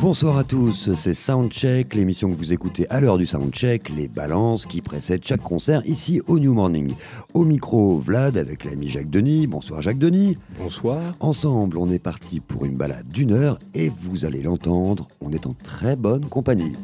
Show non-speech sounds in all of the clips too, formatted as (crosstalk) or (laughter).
Bonsoir à tous, c'est Soundcheck, l'émission que vous écoutez à l'heure du Soundcheck, les balances qui précèdent chaque concert ici au New Morning. Au micro, Vlad avec l'ami Jacques Denis. Bonsoir Jacques Denis. Bonsoir. Ensemble, on est parti pour une balade d'une heure et vous allez l'entendre, on est en très bonne compagnie.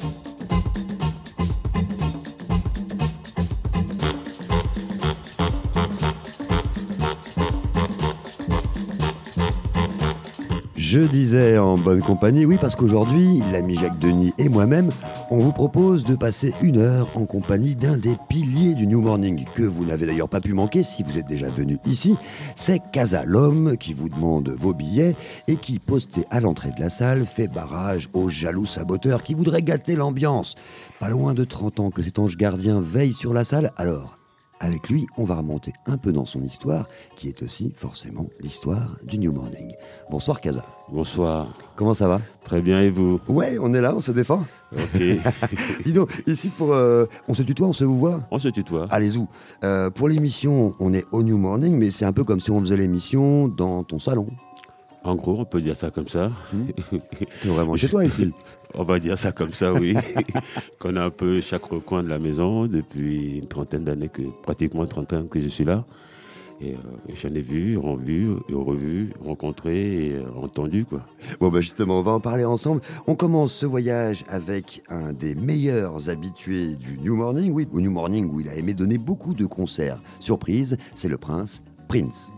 Je disais en bonne compagnie, oui, parce qu'aujourd'hui, l'ami Jacques Denis et moi-même, on vous propose de passer une heure en compagnie d'un des piliers du New Morning, que vous n'avez d'ailleurs pas pu manquer si vous êtes déjà venu ici. C'est Casa, l'homme qui vous demande vos billets et qui, posté à l'entrée de la salle, fait barrage aux jaloux saboteurs qui voudraient gâter l'ambiance. Pas loin de 30 ans que cet ange gardien veille sur la salle, alors avec lui, on va remonter un peu dans son histoire, qui est aussi forcément l'histoire du New Morning. Bonsoir Casa. Bonsoir. Comment ça va? Très bien, et vous? Ouais, on est là, on se défend. Ok. (laughs) Dis donc, ici pour... euh, on se tutoie, on se vous voit? On se tutoie. Allez-y. Euh, pour l'émission, on est au New Morning, mais c'est un peu comme si on faisait l'émission dans ton salon. En gros, on peut dire ça comme ça. T'es vraiment chez toi ici. (laughs) On va dire ça comme ça, oui. (laughs) Qu'on a un peu chaque recoin de la maison depuis une trentaine d'années, que pratiquement 30 ans que je suis là. Et euh, j'en ai vu, revu, et revu, rencontré et euh, entendu, quoi. Bon, bah justement, on va en parler ensemble. On commence ce voyage avec un des meilleurs habitués du New Morning, oui, au New Morning où il a aimé donner beaucoup de concerts. Surprise, c'est le prince Prince.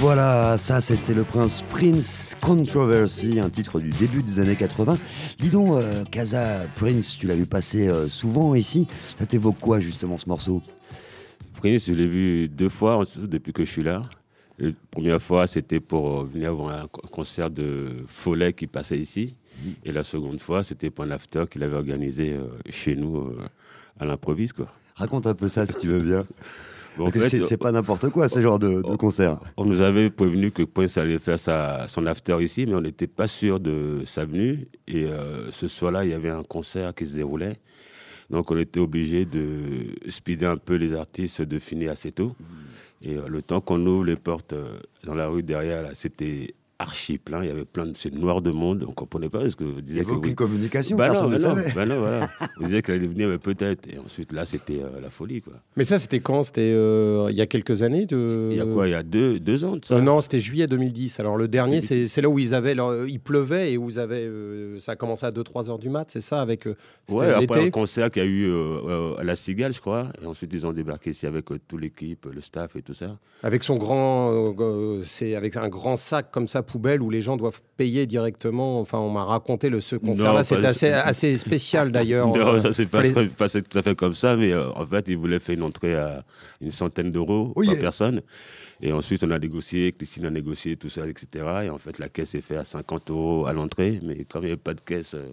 Voilà, ça c'était le prince Prince Controversy, un titre du début des années 80. Dis donc, euh, Casa Prince, tu l'as vu passer euh, souvent ici. Ça t'évoque quoi justement ce morceau? Prince, je l'ai vu deux fois depuis que je suis là. La première fois, c'était pour euh, venir voir un co- concert de Follet qui passait ici. Et la seconde fois, c'était pour un after qu'il avait organisé euh, chez nous à l'improviste. quoi. Raconte un peu ça si tu veux bien. (laughs) C'est- pas n'importe quoi ce genre de, de concert. On nous avait prévenu que Prince allait faire sa, son after ici, mais on n'était pas sûr de sa venue. Et euh, ce soir-là, il y avait un concert qui se déroulait. Donc on était obligé de speeder un peu les artistes, de finir assez tôt. Et euh, le temps qu'on ouvre les portes euh, dans la rue derrière, c'était archi plein. Il y avait plein de. C'est noir de monde. On ne comprenait pas parce que vous Il n'y disiez avait que. aucune communication, Bah non, ne bah non, savait. bah non, voilà. (laughs) Vous disiez qu'elle allait venir, mais peut-être. Et ensuite, là, c'était euh, la folie, quoi. Mais ça, c'était quand? C'était euh, il y a quelques années de... Il y a quoi? Il y a deux, deux ans de ça Euh, non, c'était juillet 2010. Alors le dernier, c'est c'est là où ils avaient, leur- il pleuvait et où vous avez, euh, ça a commencé à 2-3 heures du mat, c'est ça avec euh, Ouais, après un concert qu'il y a eu euh, euh, à la Cigale, je crois. Et ensuite, ils ont débarqué ici avec euh, toute l'équipe, le staff et tout ça. Avec son grand, c'est avec un grand sac comme ça poubelle où les gens doivent payer directement. Enfin, on m'a raconté le ce concert-là, c'était assez, assez spécial d'ailleurs. (laughs) Non, Euh, ça s'est pas fallait- passé tout à fait comme ça, mais euh, en fait, ils voulaient faire une entrée à une centaine d'euros Oui, par et- personne. Et ensuite, on a négocié, Christine a négocié tout ça, etc. Et en fait, la caisse est faite à 50 euros à l'entrée. Mais comme il n'y avait pas de caisse, euh,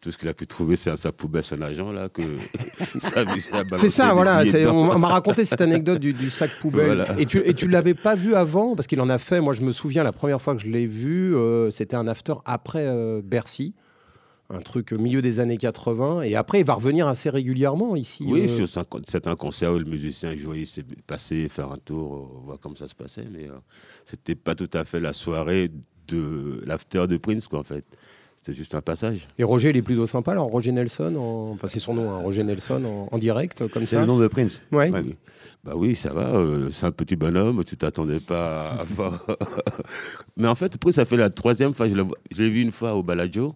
tout ce qu'il a pu trouver, c'est un sac poubelle, son agent, là, que (laughs) ça a C'est ça, voilà. On on m'a raconté cette anecdote du, du sac poubelle. Voilà. Et tu, et tu l'avais pas vu avant? Parce qu'il en a fait. Moi, je me souviens, la première fois que je l'ai vu, euh, c'était un after après euh, Bercy. Un truc au milieu des années 80. Et après, il va revenir assez régulièrement ici. Oui, euh, sur cinq- c'est un concert où le musicien jouait, il s'est passé, faire un tour, euh, voir comment ça se passait. Mais euh, c'était pas tout à fait la soirée de l'after de Prince, quoi, en fait. C'était juste un passage. Et Roger, il est plutôt sympa, alors Roger Nelson, en... enfin, c'est son nom, hein, Roger Nelson, en, en direct, comme C'est ça. le nom de Prince. Ouais. Bah oui, ça va. euh, c'est un petit bonhomme. Tu t'attendais pas à (laughs) voir. Mais en fait, après, ça fait la troisième fois. Je l'ai je l'ai vu une fois au Baladio.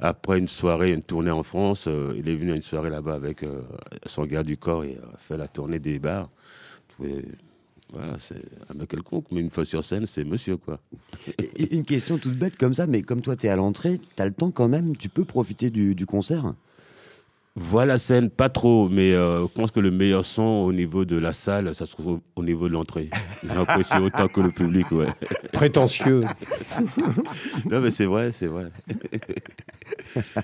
Après une soirée, une tournée en France. euh, il est venu à une soirée là-bas avec euh, son gars du corps et a fait la tournée des bars. Voilà, c'est un mec quelconque. Mais une fois sur scène, c'est monsieur, quoi. Une question toute bête comme ça, mais comme toi, tu es à l'entrée, tu as le temps quand même, tu peux profiter du concert? Voilà la scène, pas trop, mais euh, je pense que le meilleur son au niveau de la salle, ça se trouve au, au niveau de l'entrée. J'apprécie autant que le public, ouais. Prétentieux. (laughs) Non, mais c'est vrai, c'est vrai. (laughs)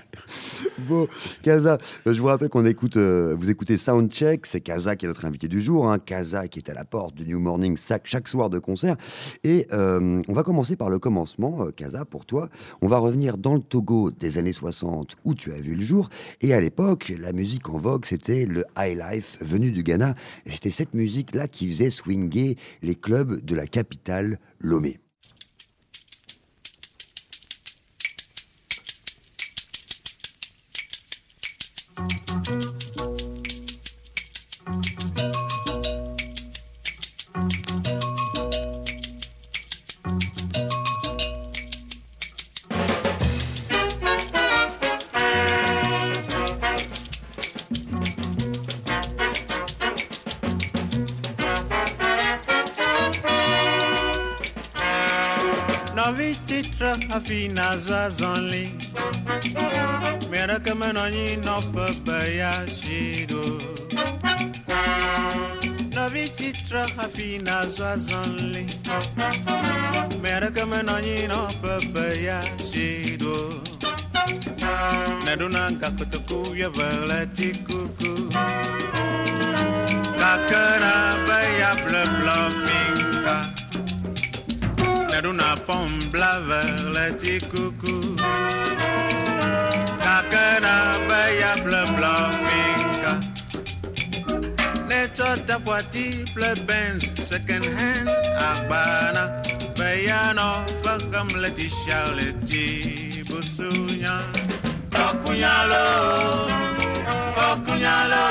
Bon, Kaza, euh, je vous rappelle qu'on écoute, euh, vous écoutez Soundcheck, c'est Kaza qui est notre invité du jour, hein. Kaza qui est à la porte du New Morning chaque, chaque soir de concert. Et euh, on va commencer par le commencement, euh, Kaza, pour toi. On va revenir dans le Togo des années 60 où tu as vu le jour. Et à l'époque, la musique en vogue, c'était le high life venu du Ghana. C'était cette musique-là qui faisait swinger les clubs de la capitale, Lomé. ti na zụ azọli mere kemena onye nọbebe ya jiro nọbi titra hafi na zụ azọli mere kemena onye nọbebe ya jiro neduna gakotoku yebele ti kuku kakana Naduna pombla vers le petit coucou Kakana baya bla bla finka. Let's ta voiture ple Benz second hand Akbana Bayano fakam le ti Charlotte Busunya. Fakunyalo Fakunyalo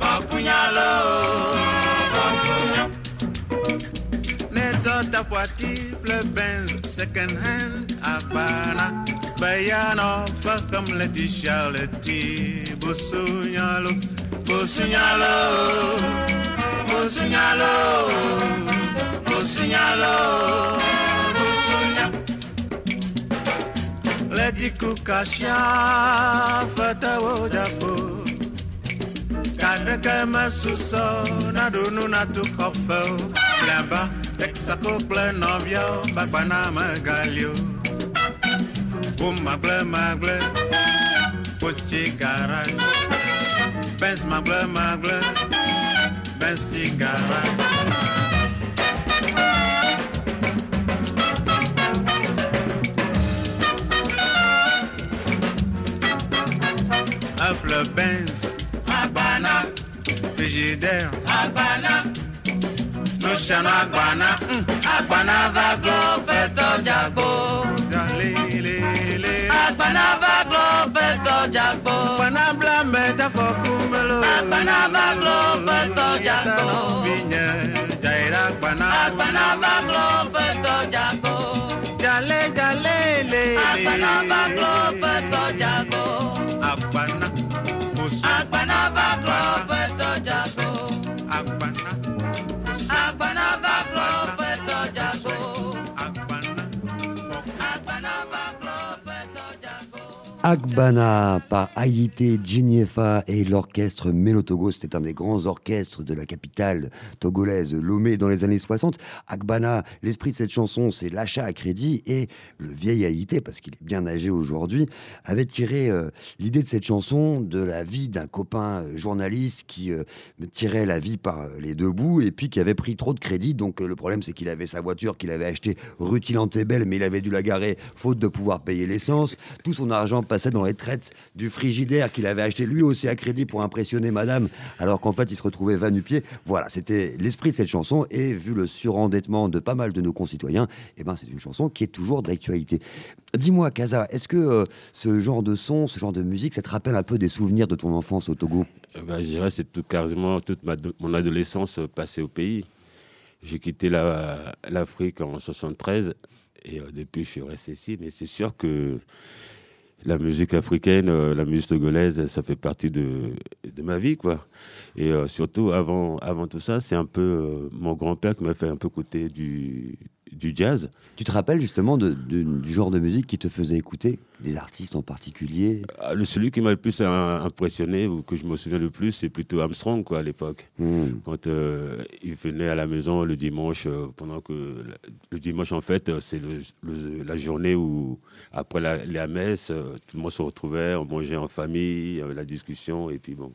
Fakunyalo Fakunyalo Netto ta voiture, le Benz, second hand, Habana. Bayano, fuck comme le t-shirt, Bosunyalo, Bosunyalo, Bosunyalo, Bosunyalo, Bosunyalo. Lady Kukasha. kaneke susɔ naɖo nu natu xɔfewo blaba texaco kple nɔviawo gbagbana megalio womagblemagble kotsi gara bens magblemagble bensi gara le Benz, frigidaire. Agbana. Luciano Agbana. Agbana va glow, fet ọjà. Agbana va glow, fet ọjà. Agbana mẹ́ta fọ kúmbelo. Agbana va glow, fet ọjà gbó. Bíyẹn jàìrà agbana. Agbana va glow, fet ọjà gbó. Jalé. Agbana va. Agbana par Haïté Djiniefa et l'orchestre Mélotogo. C'était un des grands orchestres de la capitale togolaise, Lomé, dans les années 60. Agbana, l'esprit de cette chanson, c'est l'achat à crédit et le vieil Haïté, parce qu'il est bien âgé aujourd'hui, avait tiré euh, l'idée de cette chanson de la vie d'un copain euh, journaliste qui euh, tirait la vie par euh, les deux bouts et puis qui avait pris trop de crédit. Donc le problème, c'est qu'il avait sa voiture qu'il avait achetée rue Tilantébel, mais il avait dû la garer faute de pouvoir payer l'essence. Tout son argent passait dans les traites du frigidaire qu'il avait acheté lui aussi à crédit pour impressionner madame, alors qu'en fait il se retrouvait va-nu-pied. Voilà, c'était l'esprit de cette chanson et vu le surendettement de pas mal de nos concitoyens, eh ben, c'est une chanson qui est toujours d'actualité. Dis-moi, Kaza, est-ce que euh, ce genre de son, ce genre de musique, ça te rappelle un peu des souvenirs de ton enfance au Togo? Ben, je dirais c'est tout, quasiment toute mon adolescence euh, passée au pays. J'ai quitté la- l'Afrique en 73 et depuis je suis resté ici. Mais c'est sûr que la musique africaine, euh, la musique togolaise, ça fait partie de, ma vie. quoi. Et euh, surtout, avant, avant tout ça, c'est un peu euh, mon grand-père qui m'a fait un peu écouter du, du jazz. Tu te rappelles justement de- de- du genre de musique qui te faisait écouter Des artistes en particulier? Ah, Le, celui qui m'a le plus euh, impressionné, ou que je me souviens le plus, c'est plutôt Armstrong quoi, à l'époque. Hmm. quand euh, il venait à la maison le dimanche, euh, pendant que le, dimanche en fait, c'est le- le- la journée où après la, la messe, euh, tout le monde se retrouvait, on mangeait en famille, la discussion et puis bon,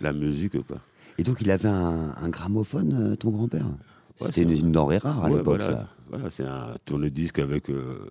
la musique quoi. Et donc il avait un, un gramophone, ton grand-père? C'était une, une denrée rare à Ouais, l'époque, voilà, ça. voilà, c'est un tourne-disque avec euh,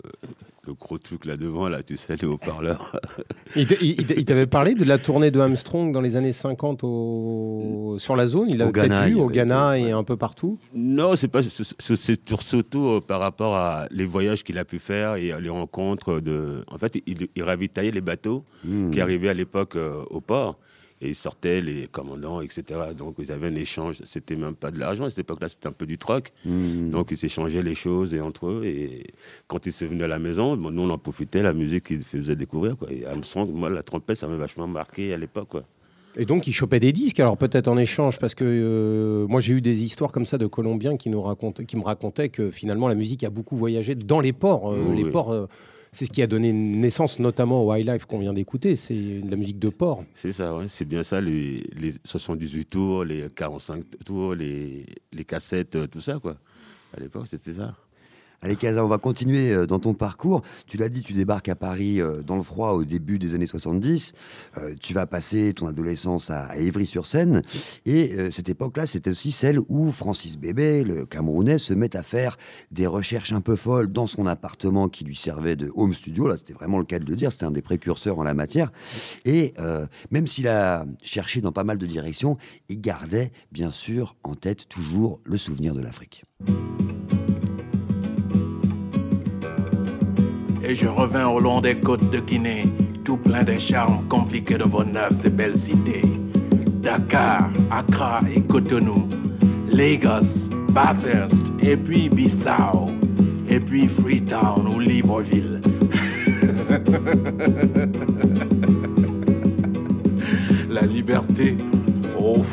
le gros truc là devant, là, tu sais, les haut-parleurs. (laughs) Il t'avait parlé de la tournée de Armstrong dans les années 50 au... sur la zone? Il a peut-être vu au Ghana été, et ouais. un peu partout? Non, c'est pas. c'est- surtout euh, par rapport à les voyages qu'il a pu faire et à les rencontres de. En fait, il, il ravitaillait les bateaux Hmm. qui arrivaient à l'époque euh, au port et ils sortaient les commandants, etc. Donc ils avaient un échange. C'était même pas de l'argent à cette époque-là, c'était un peu du troc. Hmm. Donc ils s'échangeaient les choses et entre eux. Et quand ils se venaient à la maison, bon, nous on en profitait, la musique qu'ils faisaient découvrir. Quoi. Et Armstrong, moi, la trompette, ça m'a vachement marqué à l'époque. Quoi. Et donc, il chopait des disques, alors peut-être en échange, parce que euh, moi, j'ai eu des histoires comme ça de Colombiens qui, nous qui me racontaient que finalement, la musique a beaucoup voyagé dans les ports. Euh, Oui, les oui. ports, euh, c'est ce qui a donné naissance notamment au High Life qu'on vient d'écouter. C'est de la musique de port. C'est ça, ouais. c'est bien ça, les, les 78 tours, les 45 tours, les, les cassettes, euh, tout ça, quoi. À l'époque, c'était ça. Allez, Kaza, on va continuer euh, dans ton parcours. Tu l'as dit, tu débarques à Paris euh, dans le froid au début des années 70. Euh, tu vas passer ton adolescence à, Évry-sur-Seine. Et cette époque-là, c'était aussi celle où Francis Bébé, le Camerounais, se met à faire des recherches un peu folles dans son appartement qui lui servait de home studio. Là, c'était vraiment le cas de le dire. C'était un des précurseurs en la matière. Et même s'il a cherché dans pas mal de directions, il gardait bien sûr en tête toujours le souvenir de l'Afrique. Et je revins au long des côtes de Guinée, tout plein des charmes compliqués de vos neufs et belles cités. Dakar, Accra et Cotonou, Lagos, Bathurst, et puis Bissau, et puis Freetown ou Libreville. (laughs) la liberté, oh,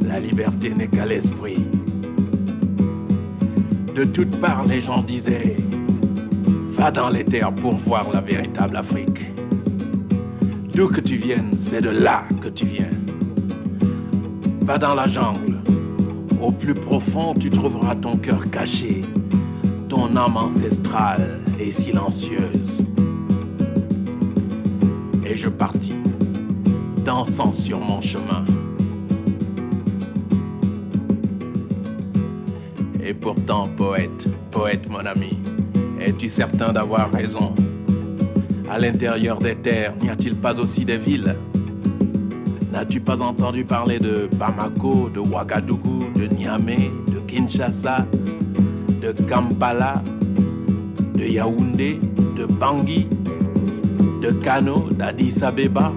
la liberté n'est qu'à l'esprit. De toutes parts, les gens disaient Va dans les terres pour voir la véritable Afrique. D'où que tu viennes, c'est de là que tu viens. Va dans la jungle. Au plus profond, tu trouveras ton cœur caché, ton âme ancestrale et silencieuse. Et je partis, dansant sur mon chemin. Et pourtant, poète, poète mon ami, es-tu certain d'avoir raison? À l'intérieur des terres, n'y a-t-il pas aussi des villes? N'as-tu pas entendu parler de Bamako, de Ouagadougou, de Niamey, de Kinshasa, de Kampala, de Yaoundé, de Bangui, de Kano, d'Addis Abeba?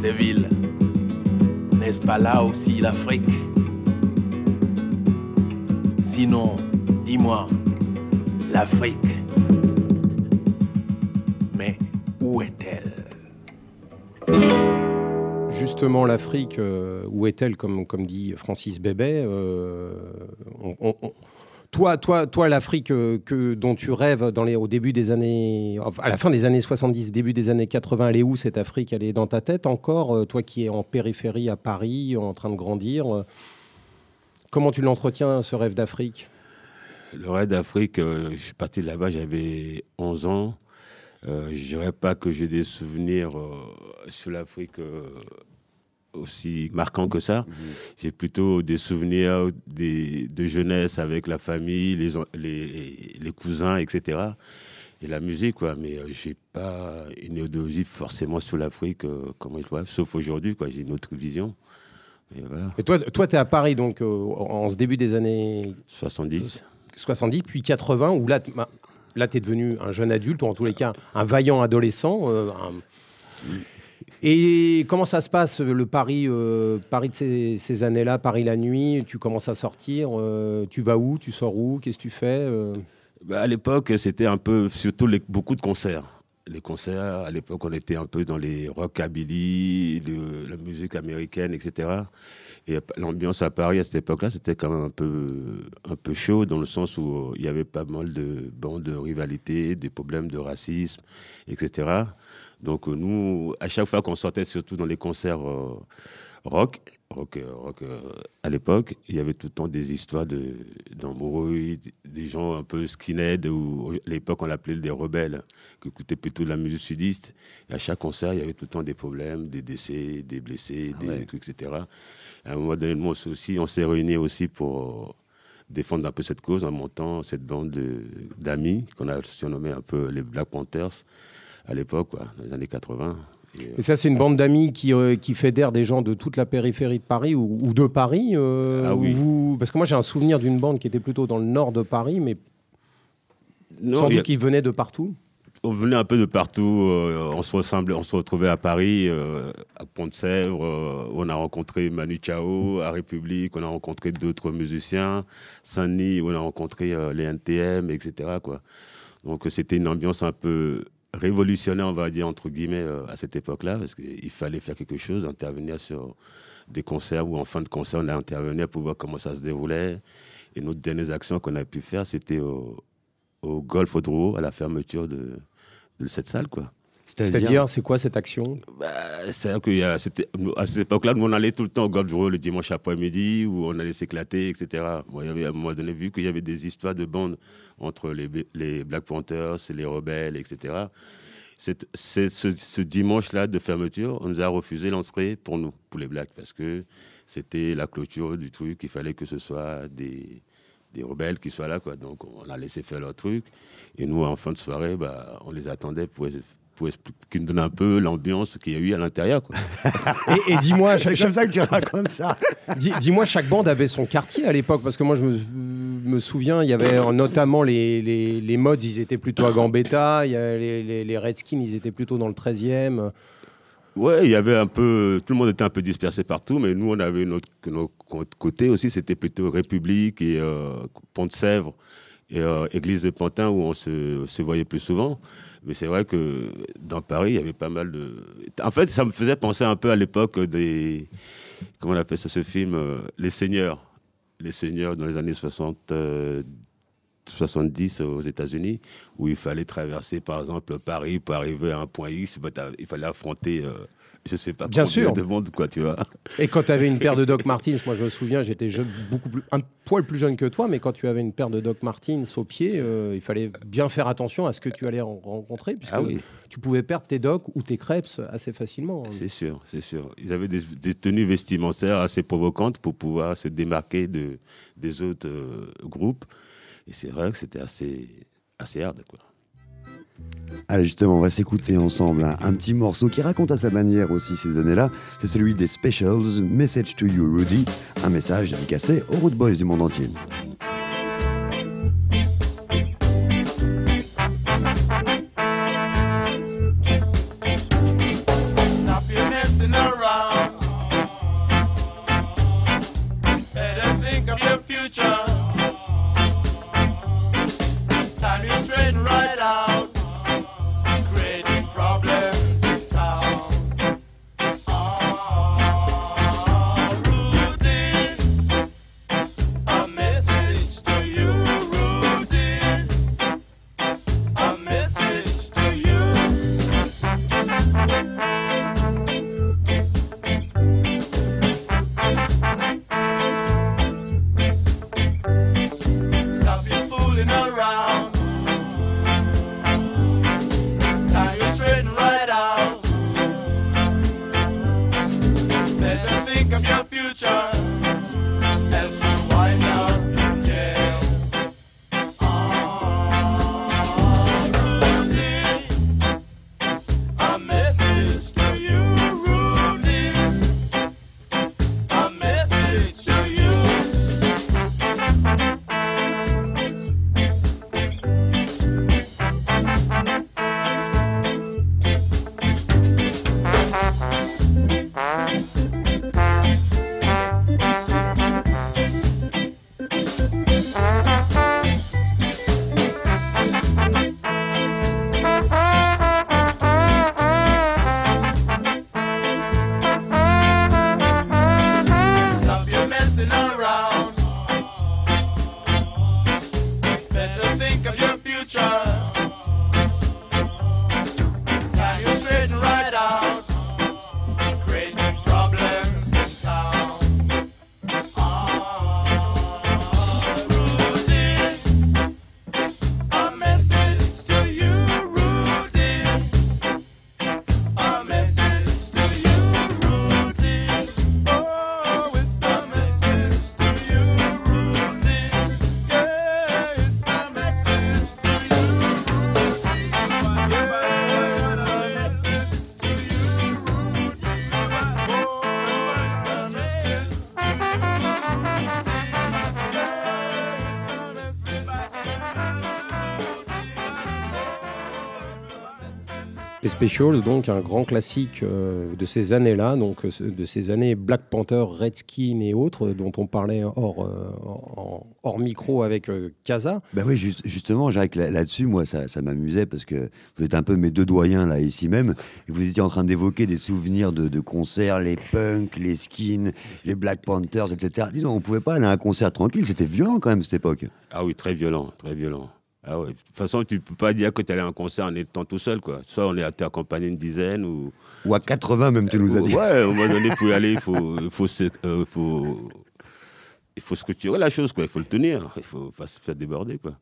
Ces villes, n'est-ce pas là aussi l'Afrique? Sinon, dis-moi, l'Afrique, mais où est-elle? Justement, l'Afrique, euh, où est-elle, comme, dit Francis Bébé euh, Toi, toi, toi l'Afrique euh, que, dont tu rêves dans les, au début des années, à la fin des années 70, début des années 80, elle est où cette Afrique? Elle est dans ta tête encore Toi qui es en périphérie à Paris, en train de grandir, comment tu l'entretiens, ce rêve d'Afrique? Le rêve d'Afrique, euh, je suis parti de là-bas, j'avais 11 ans. Euh, je dirais pas que j'ai des souvenirs euh, sur l'Afrique euh, aussi marquants que ça. J'ai plutôt des souvenirs des- de jeunesse avec la famille, les, en- les, les cousins, etc. Et la musique, quoi. Mais euh, j'ai pas une idéologie forcément sur l'Afrique, euh, comment je vois, sauf aujourd'hui, quoi. J'ai une autre vision. Et voilà, Et toi, toi tu es à Paris, donc euh, en ce début des années 70. 70, puis 80, où là, bah, là tu es devenu un jeune adulte, ou en tous les cas un vaillant adolescent. euh, un- Et comment ça se passe, le Paris, euh, Paris de ces, ces années-là, Paris la nuit Tu commences à sortir, euh, tu vas où Tu sors où Qu'est-ce que tu fais euh? Bah, à l'époque, c'était un peu, surtout les- beaucoup de concerts. Les concerts, à l'époque, on était un peu dans les rockabilly, le- la musique américaine, etc. Et l'ambiance à Paris à cette époque-là, c'était quand même un peu, un peu chaud, dans le sens où euh, il y avait pas mal de bandes de rivalité, des problèmes de racisme, etc. Donc euh, nous, à chaque fois qu'on sortait, surtout dans les concerts euh, rock, rock, rock euh, à l'époque, il y avait tout le temps des histoires de- d'embrouilles, des gens un peu skinhead, ou à l'époque on l'appelait des rebelles, qui écoutaient plutôt de la musique sudiste. Et à chaque concert, il y avait tout le temps des problèmes, des décès, des blessés, des ouais. trucs, etc. À un moment donné, nous aussi, on s'est réunis aussi pour euh, défendre un peu cette cause en montant cette bande de- d'amis qu'on a surnommé un peu les Black Panthers à l'époque, dans les années 80. Et, ça, c'est une bande d'amis qui, euh, qui fédère des gens de toute la périphérie de Paris ou, ou de Paris euh, Ah oui. vous- Parce que moi, j'ai un souvenir d'une bande qui était plutôt dans le nord de Paris, mais non, sans a- doute qu'ils venaient de partout. on venait un peu de partout. euh, on se ressemblait, on se retrouvait à Paris, à Pont-de-Sèvres. on a rencontré Manu Chao à République. On a rencontré d'autres musiciens. Saint-Denis, on a rencontré les NTM, etc. Quoi. Donc c'était une ambiance un peu révolutionnaire, on va dire entre guillemets, euh, à cette époque-là, parce qu'il fallait faire quelque chose, intervenir sur des concerts ou en fin de concert, on a intervenu pour voir comment ça se déroulait. Et notre dernière action qu'on a pu faire, c'était au, au Golf Audreau, à la fermeture de cette salle, quoi. C'est-à-dire, c'est quoi cette action Bah, c'est qu'il y a, c'était, à cette époque-là, nous, on allait tout le temps au Golf Audreau le dimanche après-midi, où on allait s'éclater, etc. Bon, y avait, à un moment donné, vu qu'il y avait des histoires de bandes entre les, les Black Panthers les rebelles, etc. C'est, c'est ce, ce dimanche-là de fermeture, on nous a refusé l'entrée pour nous, pour les Blacks, parce que c'était la clôture du truc, il fallait que ce soit des, des rebelles qui soient là, quoi. Donc on a laissé faire leur truc. Et nous, en fin de soirée, bah, on les attendait pour, expliquer, qu'ils nous donnent un peu l'ambiance qu'il y a eu à l'intérieur. (laughs) Et, et dis-moi, C'est chaque, comme ça que tu racontes ça. (laughs) dis- dis-moi, chaque bande avait son quartier à l'époque, parce que moi, je me, me souviens, il y avait notamment les, les, les mods, ils étaient plutôt à Gambetta, il y a les, les, les Redskins, ils étaient plutôt dans le 13e. Ouais, il y avait un peu, tout le monde était un peu dispersé partout, mais nous, on avait notre, notre côté aussi, c'était plutôt République et euh, Pont-de-Sèvres et euh, Église de Pantin où on se, voyait plus souvent. Mais c'est vrai que dans Paris, il y avait pas mal de. En fait, ça me faisait penser un peu à l'époque des. Comment on appelle ça, ce film euh, Les Seigneurs. Les Seigneurs dans les années 60. euh, 70 aux États-Unis, où il fallait traverser, par exemple, Paris pour arriver à un point X. il fallait affronter, euh, je sais pas, Bien sûr. de monde, quoi, tu vois. Et quand tu avais une paire de Doc (laughs) Martens, moi je me souviens, j'étais beaucoup plus, un poil plus jeune que toi, mais quand tu avais une paire de Doc Martens au pied, euh, il fallait bien faire attention à ce que tu allais ren- rencontrer, puisque Ah oui, tu pouvais perdre tes Doc ou tes crêpes assez facilement. c'est sûr, c'est sûr. Ils avaient des, des tenues vestimentaires assez provocantes pour pouvoir se démarquer de, des autres euh, groupes. Et c'est vrai que c'était assez, assez hard, quoi. Allez, justement, on va s'écouter ensemble un, petit morceau qui raconte à sa manière aussi ces années-là. C'est celui des Specials, Message to You, Rudy. Un message dédicacé aux Root Boys du monde entier. Specials, donc un grand classique euh, de ces années-là, donc euh, de ces années Black Panther, Redskin et autres, dont on parlait hors, euh, hors micro avec euh, Kaza. Ben oui, juste- justement, Jacques, là- là-dessus, moi, ça, ça m'amusait parce que vous êtes un peu mes deux doyens, là, ici même, et vous étiez en train d'évoquer des souvenirs de, de concerts, les punks, les skins, les Black Panthers, etc. Dis donc, on pouvait pas aller à un concert tranquille, c'était violent quand même, cette époque. Ah oui, très violent, très violent. Ah ouais. De toute façon, tu peux pas dire que tu allais à un concert en étant tout seul, quoi. Soit on est accompagné une dizaine ou. Ou à 80 même, tu nous as dit. Ouais, au moment donné, pour y aller, il faut, faut, euh, faut, il faut structurer la chose, quoi. Il faut le tenir. Il faut pas se faire déborder, quoi.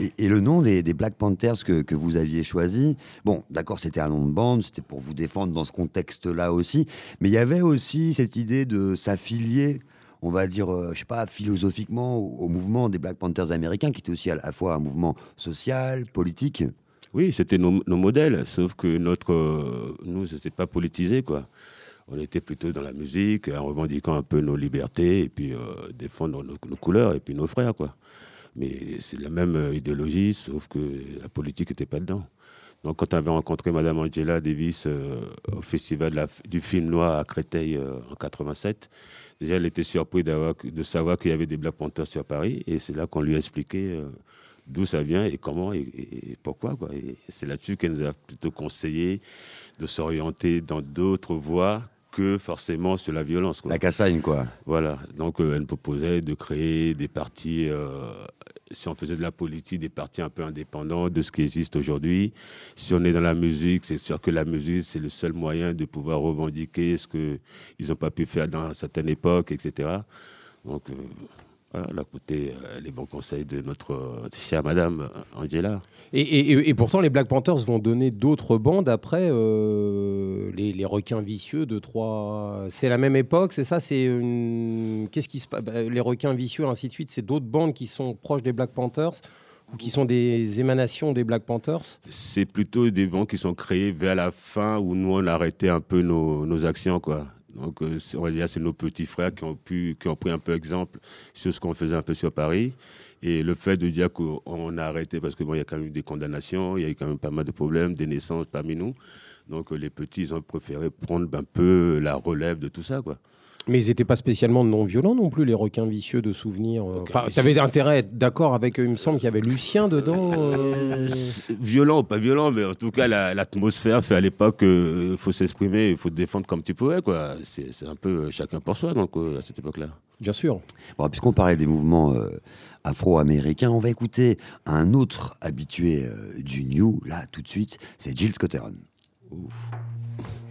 Et, et le nom des, des Black Panthers que, que vous aviez choisi, bon, d'accord, c'était un nom de bande, c'était pour vous défendre dans ce contexte-là aussi, mais il y avait aussi cette idée de s'affilier, on va dire, euh, je sais pas, philosophiquement au, mouvement des Black Panthers américains, qui était aussi à la fois un mouvement social, politique. Oui, c'était nos, modèles, sauf que notre, euh, nous, pas politisé, quoi. On était plutôt dans la musique, en revendiquant un peu nos libertés et puis euh, défendre nos, nos couleurs et puis nos frères, quoi. Mais c'est la même euh, idéologie, sauf que la politique n'était pas dedans. Donc, quand on avait rencontré Madame Angela Davis euh, au festival de la- du film noir à Créteil euh, en 87, déjà elle était surprise de savoir qu'il y avait des Black Panthers sur Paris, et c'est là qu'on lui a expliqué euh, d'où ça vient et comment et, pourquoi. Quoi. Et c'est là-dessus qu'elle nous a plutôt conseillé de s'orienter dans d'autres voies que forcément sur la violence. Quoi. La castagne, quoi. Voilà, donc elle nous proposait de créer des partis, si on faisait de la politique, des partis un peu indépendants de ce qui existe aujourd'hui. Si on est dans la musique, c'est sûr que la musique, c'est le seul moyen de pouvoir revendiquer ce qu'ils n'ont pas pu faire dans certaines époques, etc. Donc, euh, voilà, écouté euh, les bons conseils de notre euh, chère Madame euh, Angela. Et, et- et pourtant, les Black Panthers vont donner d'autres bandes après, euh, les, les requins vicieux de trois. C'est la même époque, c'est ça C'est une. Qu'est-ce qui se passe Bah, Les requins vicieux, ainsi de suite, c'est d'autres bandes qui sont proches des Black Panthers ou qui sont des émanations des Black Panthers? C'est plutôt des bancs qui sont créés vers la fin où nous, on a arrêté un peu nos, nos actions, quoi. Donc, euh, on va dire, c'est nos petits frères qui ont, pu, qui ont pris un peu exemple sur ce qu'on faisait un peu sur Paris. Et le fait de dire qu'on a arrêté, parce que bon, y a quand même eu des condamnations, il y a eu quand même pas mal de problèmes, des naissances parmi nous. Donc, euh, les petits, ils ont préféré prendre un peu la relève de tout ça, quoi. Mais ils n'étaient pas spécialement non violents non plus, les requins vicieux de souvenirs. euh. Enfin, tu avais intérêt à être d'accord avec eux. Il me semble qu'il y avait Lucien dedans. euh. C'est Violent ou pas violent, mais en tout cas, la- l'atmosphère fait à l'époque qu'il faut s'exprimer, il faut te défendre comme tu pouvais. quoi. C'est c'est un peu euh, chacun pour soi donc, euh, à cette époque-là. Bien sûr. Bon, Puisqu'on parlait des mouvements euh, afro-américains, on va écouter un autre habitué euh, du New, là, tout de suite, c'est Jill Scotteron. Early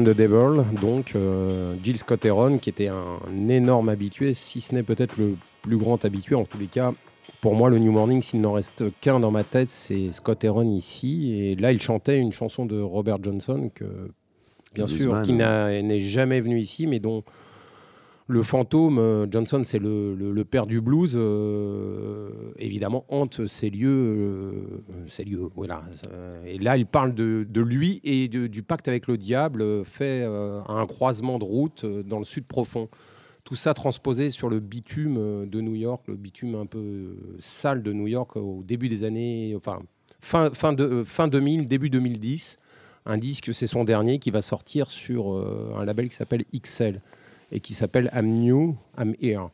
and the Devil, donc euh, Jill Scott Heron, qui était un énorme habitué, si ce n'est peut-être le plus grand habitué. En tous les cas, pour moi, le New Morning, s'il n'en reste qu'un dans ma tête, c'est Scott Heron ici. Et là, il chantait une chanson de Robert Johnson, que, bien sûr, qui n'a- n'est jamais venu ici, mais dont le fantôme, euh, Johnson, c'est le, père du blues, euh, évidemment, hante ces lieux. euh, ces lieux voilà. Et là, il parle de, lui et du pacte avec le diable fait à un croisement de route dans le sud profond. Tout ça transposé sur le bitume de New York, le bitume un peu sale de New York au début des années, enfin fin, fin, de, fin 2000, début 2010. Un disque, c'est son dernier, qui va sortir sur un label qui s'appelle XL et qui s'appelle I'm New, I'm Here.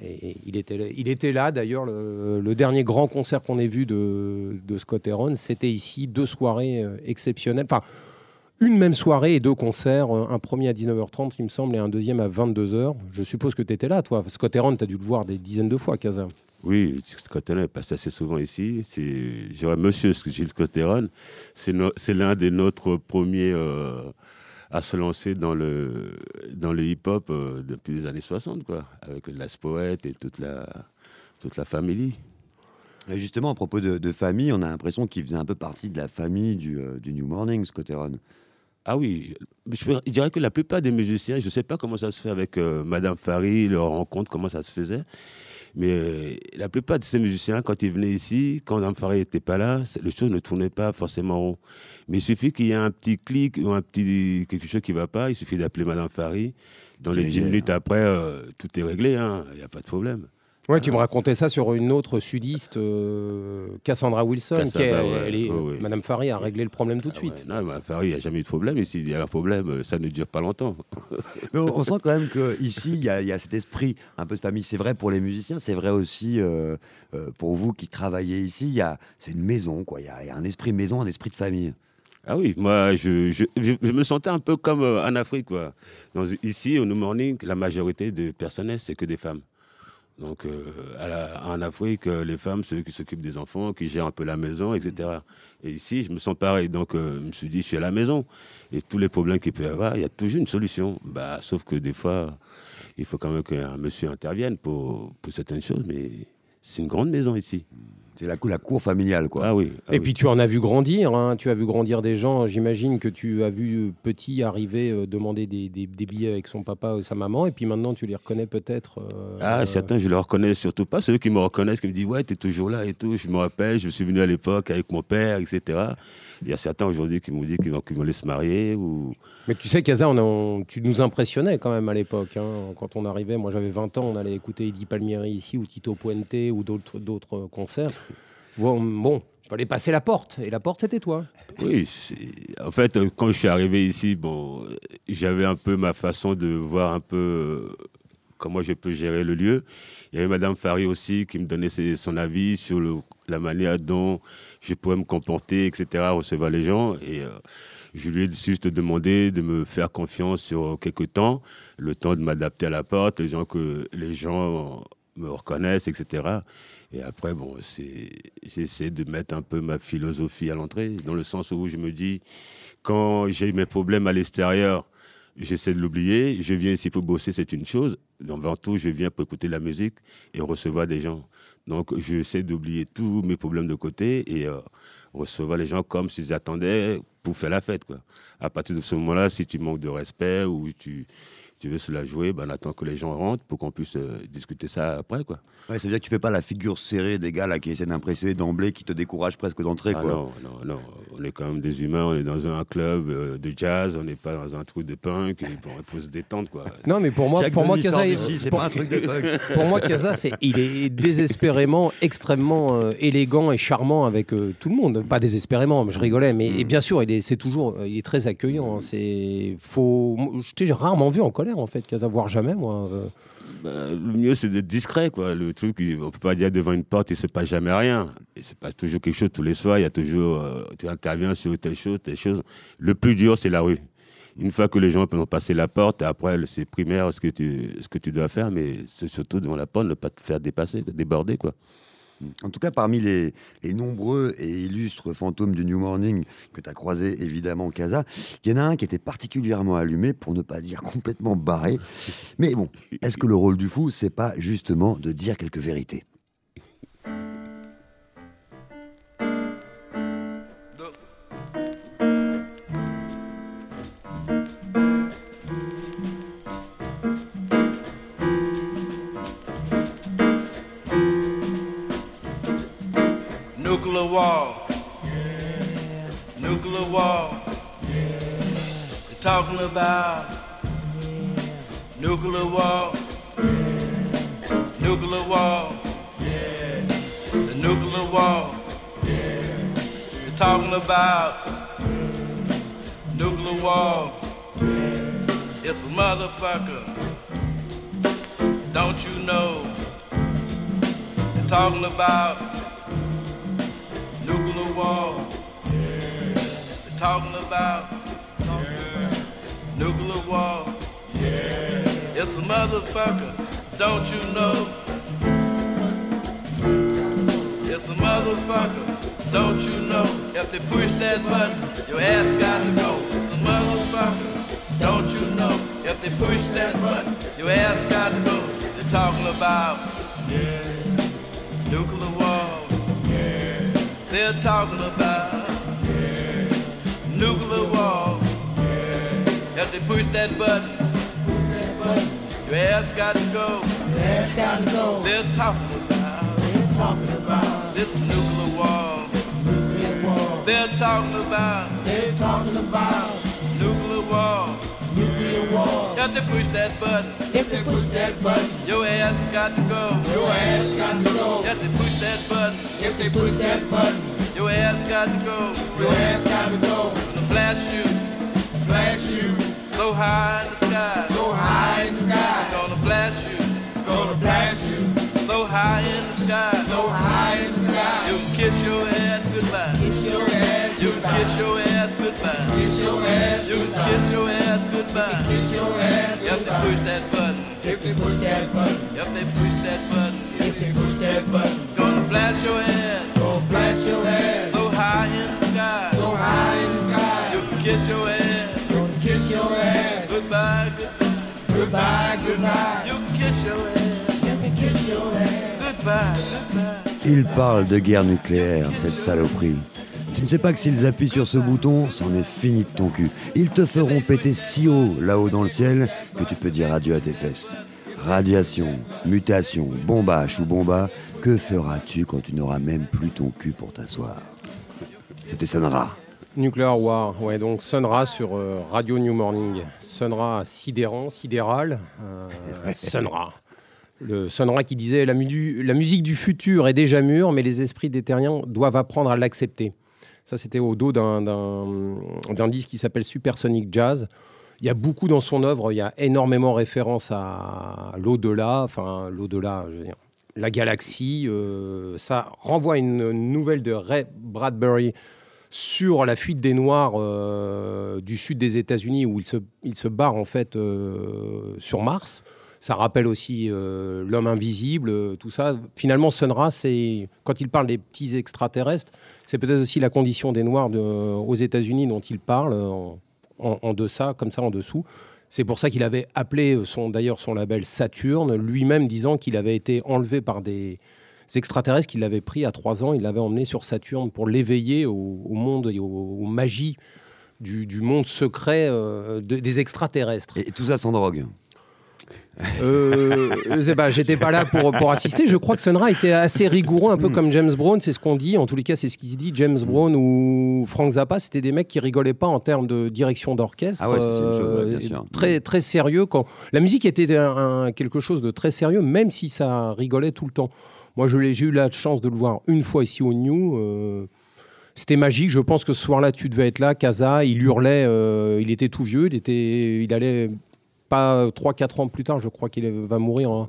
Et, il, était, là- il était là, d'ailleurs, le, dernier grand concert qu'on ait vu de, de Scott Heron, c'était ici, deux soirées euh, exceptionnelles. Enfin, une même soirée et deux concerts, euh, un premier à 19h30, il me semble, et un deuxième à 22h. Je suppose que tu étais là, toi. Scott Heron, tu as dû le voir des dizaines de fois, Casa. Oui, Scott Heron est passé assez souvent ici. C'est, Monsieur Gilles Scott Heron, c'est l'un des nôtres premiers euh, à se lancer dans le, dans le hip-hop euh, depuis les années 60, quoi, avec Las Poète et toute la, toute la famille. Et justement, à propos de, de famille, on a l'impression qu'il faisait un peu partie de la famille du, euh, du New Morning, Scott Heron. Ah oui, je, peux- je dirais que la plupart des musiciens, je ne sais pas comment ça se fait avec euh, Madame Fari, leur rencontre, comment ça se faisait, mais euh, la plupart de ces musiciens, quand ils venaient ici, quand Madame Fari n'était pas là, les choses ne tournaient pas forcément rond. Mais il suffit qu'il y ait un petit clic ou un petit quelque chose qui ne va pas, il suffit d'appeler Madame Fari. Dans les Qui 10 est- minutes après, euh, tout est réglé, hein, il n'y a pas de problème. Ouais, tu me racontais ça sur une autre sudiste, euh, Cassandra Wilson. Cassandra, qui est- ouais, elle est- ouais. Madame Fari a réglé le problème tout de Ah suite. ouais, non, Madame Fari, il n'y a jamais eu de problème. Ici, il y a un problème, euh, ça ne dure pas longtemps. (laughs) Mais on, on sent quand même qu'ici, il y, a- il y a cet esprit un peu de famille. C'est vrai pour les musiciens, c'est vrai aussi euh, euh, pour vous qui travaillez ici. il y a- C'est une maison, quoi. Il y, a, il y a un esprit maison, un esprit de famille. Ah oui, moi, je, me sentais un peu comme euh, en Afrique. Quoi. Ici, au New Morning, la majorité des personnels, c'est que des femmes. Donc, euh, en Afrique, euh, les femmes, ceux qui s'occupent des enfants, qui gèrent un peu la maison, etc. Et ici, je me sens pareil. Donc, je me suis dit, je suis à la maison. Et tous les problèmes qu'il peut y avoir, il y a toujours une solution. Bah, sauf que des fois, il faut quand même qu'un monsieur intervienne pour certaines choses. Mais c'est une grande maison ici. C'est la, cou- la cour familiale, quoi. Ah oui. ah Et oui. puis tu en as vu grandir, hein. tu as vu grandir des gens. J'imagine que tu as vu euh, petit arriver euh, demander des, des- des billets avec son papa ou sa maman, et puis maintenant tu les reconnais peut-être. euh, Ah, euh, certains, je les reconnais surtout pas. Ceux qui me reconnaissent, qui me disent Ouais, tu es toujours là et tout. Je me rappelle, je suis venu à l'époque avec mon père, etc. Il y a certains aujourd'hui qui m'ont dit qu'ils vont aller se marier. Ou... Mais tu sais, Kaza, on tu nous impressionnais quand même à l'époque. hein. Quand on arrivait, moi j'avais 20 ans, on allait écouter Eddie Palmieri ici, ou Tito Puente, ou d'autres concerts. Bon, bon, fallait passer la porte, et la porte c'était toi. Oui, en fait, euh, quand je suis arrivé ici, bon, j'avais un peu ma façon de voir un peu euh, comment je peux gérer le lieu. Il y avait Madame Fari aussi qui me donnait ses- son avis sur le- la manière dont je pourrais me comporter, etc., recevoir les gens. Et euh, je lui ai juste demandé de me faire confiance sur quelques temps, le temps de m'adapter à la porte, les gens que les gens me reconnaissent, etc. Et après, bon, j'essaie de mettre un peu ma philosophie à l'entrée, dans le sens où je me dis, quand j'ai mes problèmes à l'extérieur, j'essaie de l'oublier. Je viens ici pour bosser, c'est une chose. Avant tout, je viens pour écouter la musique et recevoir des gens. Donc, j'essaie d'oublier tous mes problèmes de côté et euh, recevoir les gens comme s'ils attendaient pour faire la fête. À partir de ce moment-là, si tu manques de respect ou tu, tu veux se la jouer, ben, on attend que les gens rentrent pour qu'on puisse euh, discuter ça après. Quoi. Ouais, ça veut dire que tu fais pas la figure serrée des gars là qui essaient d'impressionner d'emblée, qui te découragent presque d'entrée, Ah quoi. non, non, non. On est quand même des humains, on est dans un club euh, de jazz, on n'est pas dans un truc de punk. et bon, il faut se détendre, quoi. (laughs) Non, mais pour moi, Jacques pour moi, Denis Kaza, c'est pour, pas un truc de punk. (laughs) pour moi, Kaza, c'est, il est désespérément, extrêmement euh, élégant et charmant avec euh, tout le monde. Pas désespérément, je rigolais, mais et bien sûr, il est, c'est toujours, il est très accueillant. hein. C'est, faut, je t'ai rarement vu en en fait, Kaza, voire jamais, moi. euh. Bah, le mieux, c'est d'être discret, quoi. Le truc, on peut pas dire devant une porte, il se passe jamais rien. Il se passe toujours quelque chose tous les soirs. Il y a toujours, euh, tu interviens sur telle chose, telle chose. Le plus dur, c'est la rue. Une fois que les gens peuvent passer la porte, après, c'est primaire ce que tu, ce que tu dois faire, mais c'est surtout devant la porte, ne pas te faire dépasser, déborder, quoi. En tout cas, parmi les, nombreux et illustres fantômes du New Morning que tu as croisé évidemment, Casa, il y en a un qui était particulièrement allumé, pour ne pas dire complètement barré. Mais bon, est-ce que le rôle du fou, c'est pas justement de dire quelques vérités about nuclear war. Nuclear war. The nuclear war. They're talking about nuclear war. It's a motherfucker. Don't you know? They're talking about nuclear war. They're talking about nuclear war. It's a motherfucker, don't you know? It's a motherfucker, don't you know? If they push that button, your ass got to go. It's a motherfucker, don't you know? If they push that button, your ass got to go. They're talking about nuclear war. They're talking about If they push that button, your ass got to go. They're talking about this nuclear war. They're talking about nuclear war. If they push that button, If they push that button, your ass got to go. your ass got to go. If they push that button, If they push that button, your ass got to go. your ass got to go. You Blast you so high in the sky. so high in the sky. Gonna blast you Gonna blast you so high in the sky. so high in the You sky. can kiss your ass goodbye. Kiss your ass You can goodbye. kiss your ass goodbye. Kiss your ass You can goodbye. kiss your ass goodbye. Kiss your ass If they push that button, If they push that button, if they push that button, if they push that button, gonna blast your ass goodbye. goodbye, goodbye. You can kiss your ass You can kiss your ass. goodbye, goodbye. Il parle de guerre nucléaire, cette saloperie. Tu ne sais pas que s'ils appuient sur ce bouton, c'en est fini de ton cul. Ils te feront péter si haut là-haut dans le ciel que tu peux dire adieu à tes fesses. Radiation, mutation, bombache ou bomba, que feras-tu quand tu n'auras même plus ton cul pour t'asseoir? C'était Sonra. Nuclear War, ouais, donc Sunra sur euh, Radio New Morning. Sunra sidérant, sidéral, euh, (laughs) Sunra. Le Sunra qui disait la, mu- la musique du futur est déjà mûre, mais les esprits des terriens doivent apprendre à l'accepter. Ça, c'était au dos d'un disque qui s'appelle Supersonic Jazz. Il y a beaucoup dans son œuvre, il y a énormément référence à l'au-delà, enfin l'au-delà, je veux dire, la galaxie. euh, ça renvoie à une nouvelle de Ray Bradbury sur la fuite des Noirs euh, du sud des États-Unis où ils se, ils se barrent en fait euh, sur Mars. Ça rappelle aussi euh, l'homme invisible, tout ça. Finalement, Sonra, c'est quand il parle des petits extraterrestres, c'est peut-être aussi la condition des Noirs de- aux États-Unis dont il parle en, en, en deçà, comme ça en dessous. C'est pour ça qu'il avait appelé son, d'ailleurs son label Saturne, lui-même disant qu'il avait été enlevé par des extraterrestres qu'il avait pris à trois ans. Il l'avait emmené sur Saturne pour l'éveiller au, au monde et aux, aux magies du, du monde secret euh, de- des extraterrestres. Et tout ça sans drogue. Euh, pas, j'étais pas là pour, pour assister. Je crois que Sonra était assez rigoureux, un peu comme James Brown, c'est ce qu'on dit. En tous les cas, c'est ce qui se dit. James Brown ou Frank Zappa, c'était des mecs qui rigolaient pas en termes de direction d'orchestre. Ah ouais, Euh. Très, très sérieux. Quand... La musique était un- un- quelque chose de très sérieux, même si ça rigolait tout le temps. Moi, je l'ai- j'ai eu la chance de le voir une fois ici au New. euh, C'était magique. Je pense que ce soir-là, tu devais être là. Casa, il hurlait. euh, il était tout vieux. Il, était, il allait pas 3-4 ans plus tard. Je crois qu'il va mourir. en-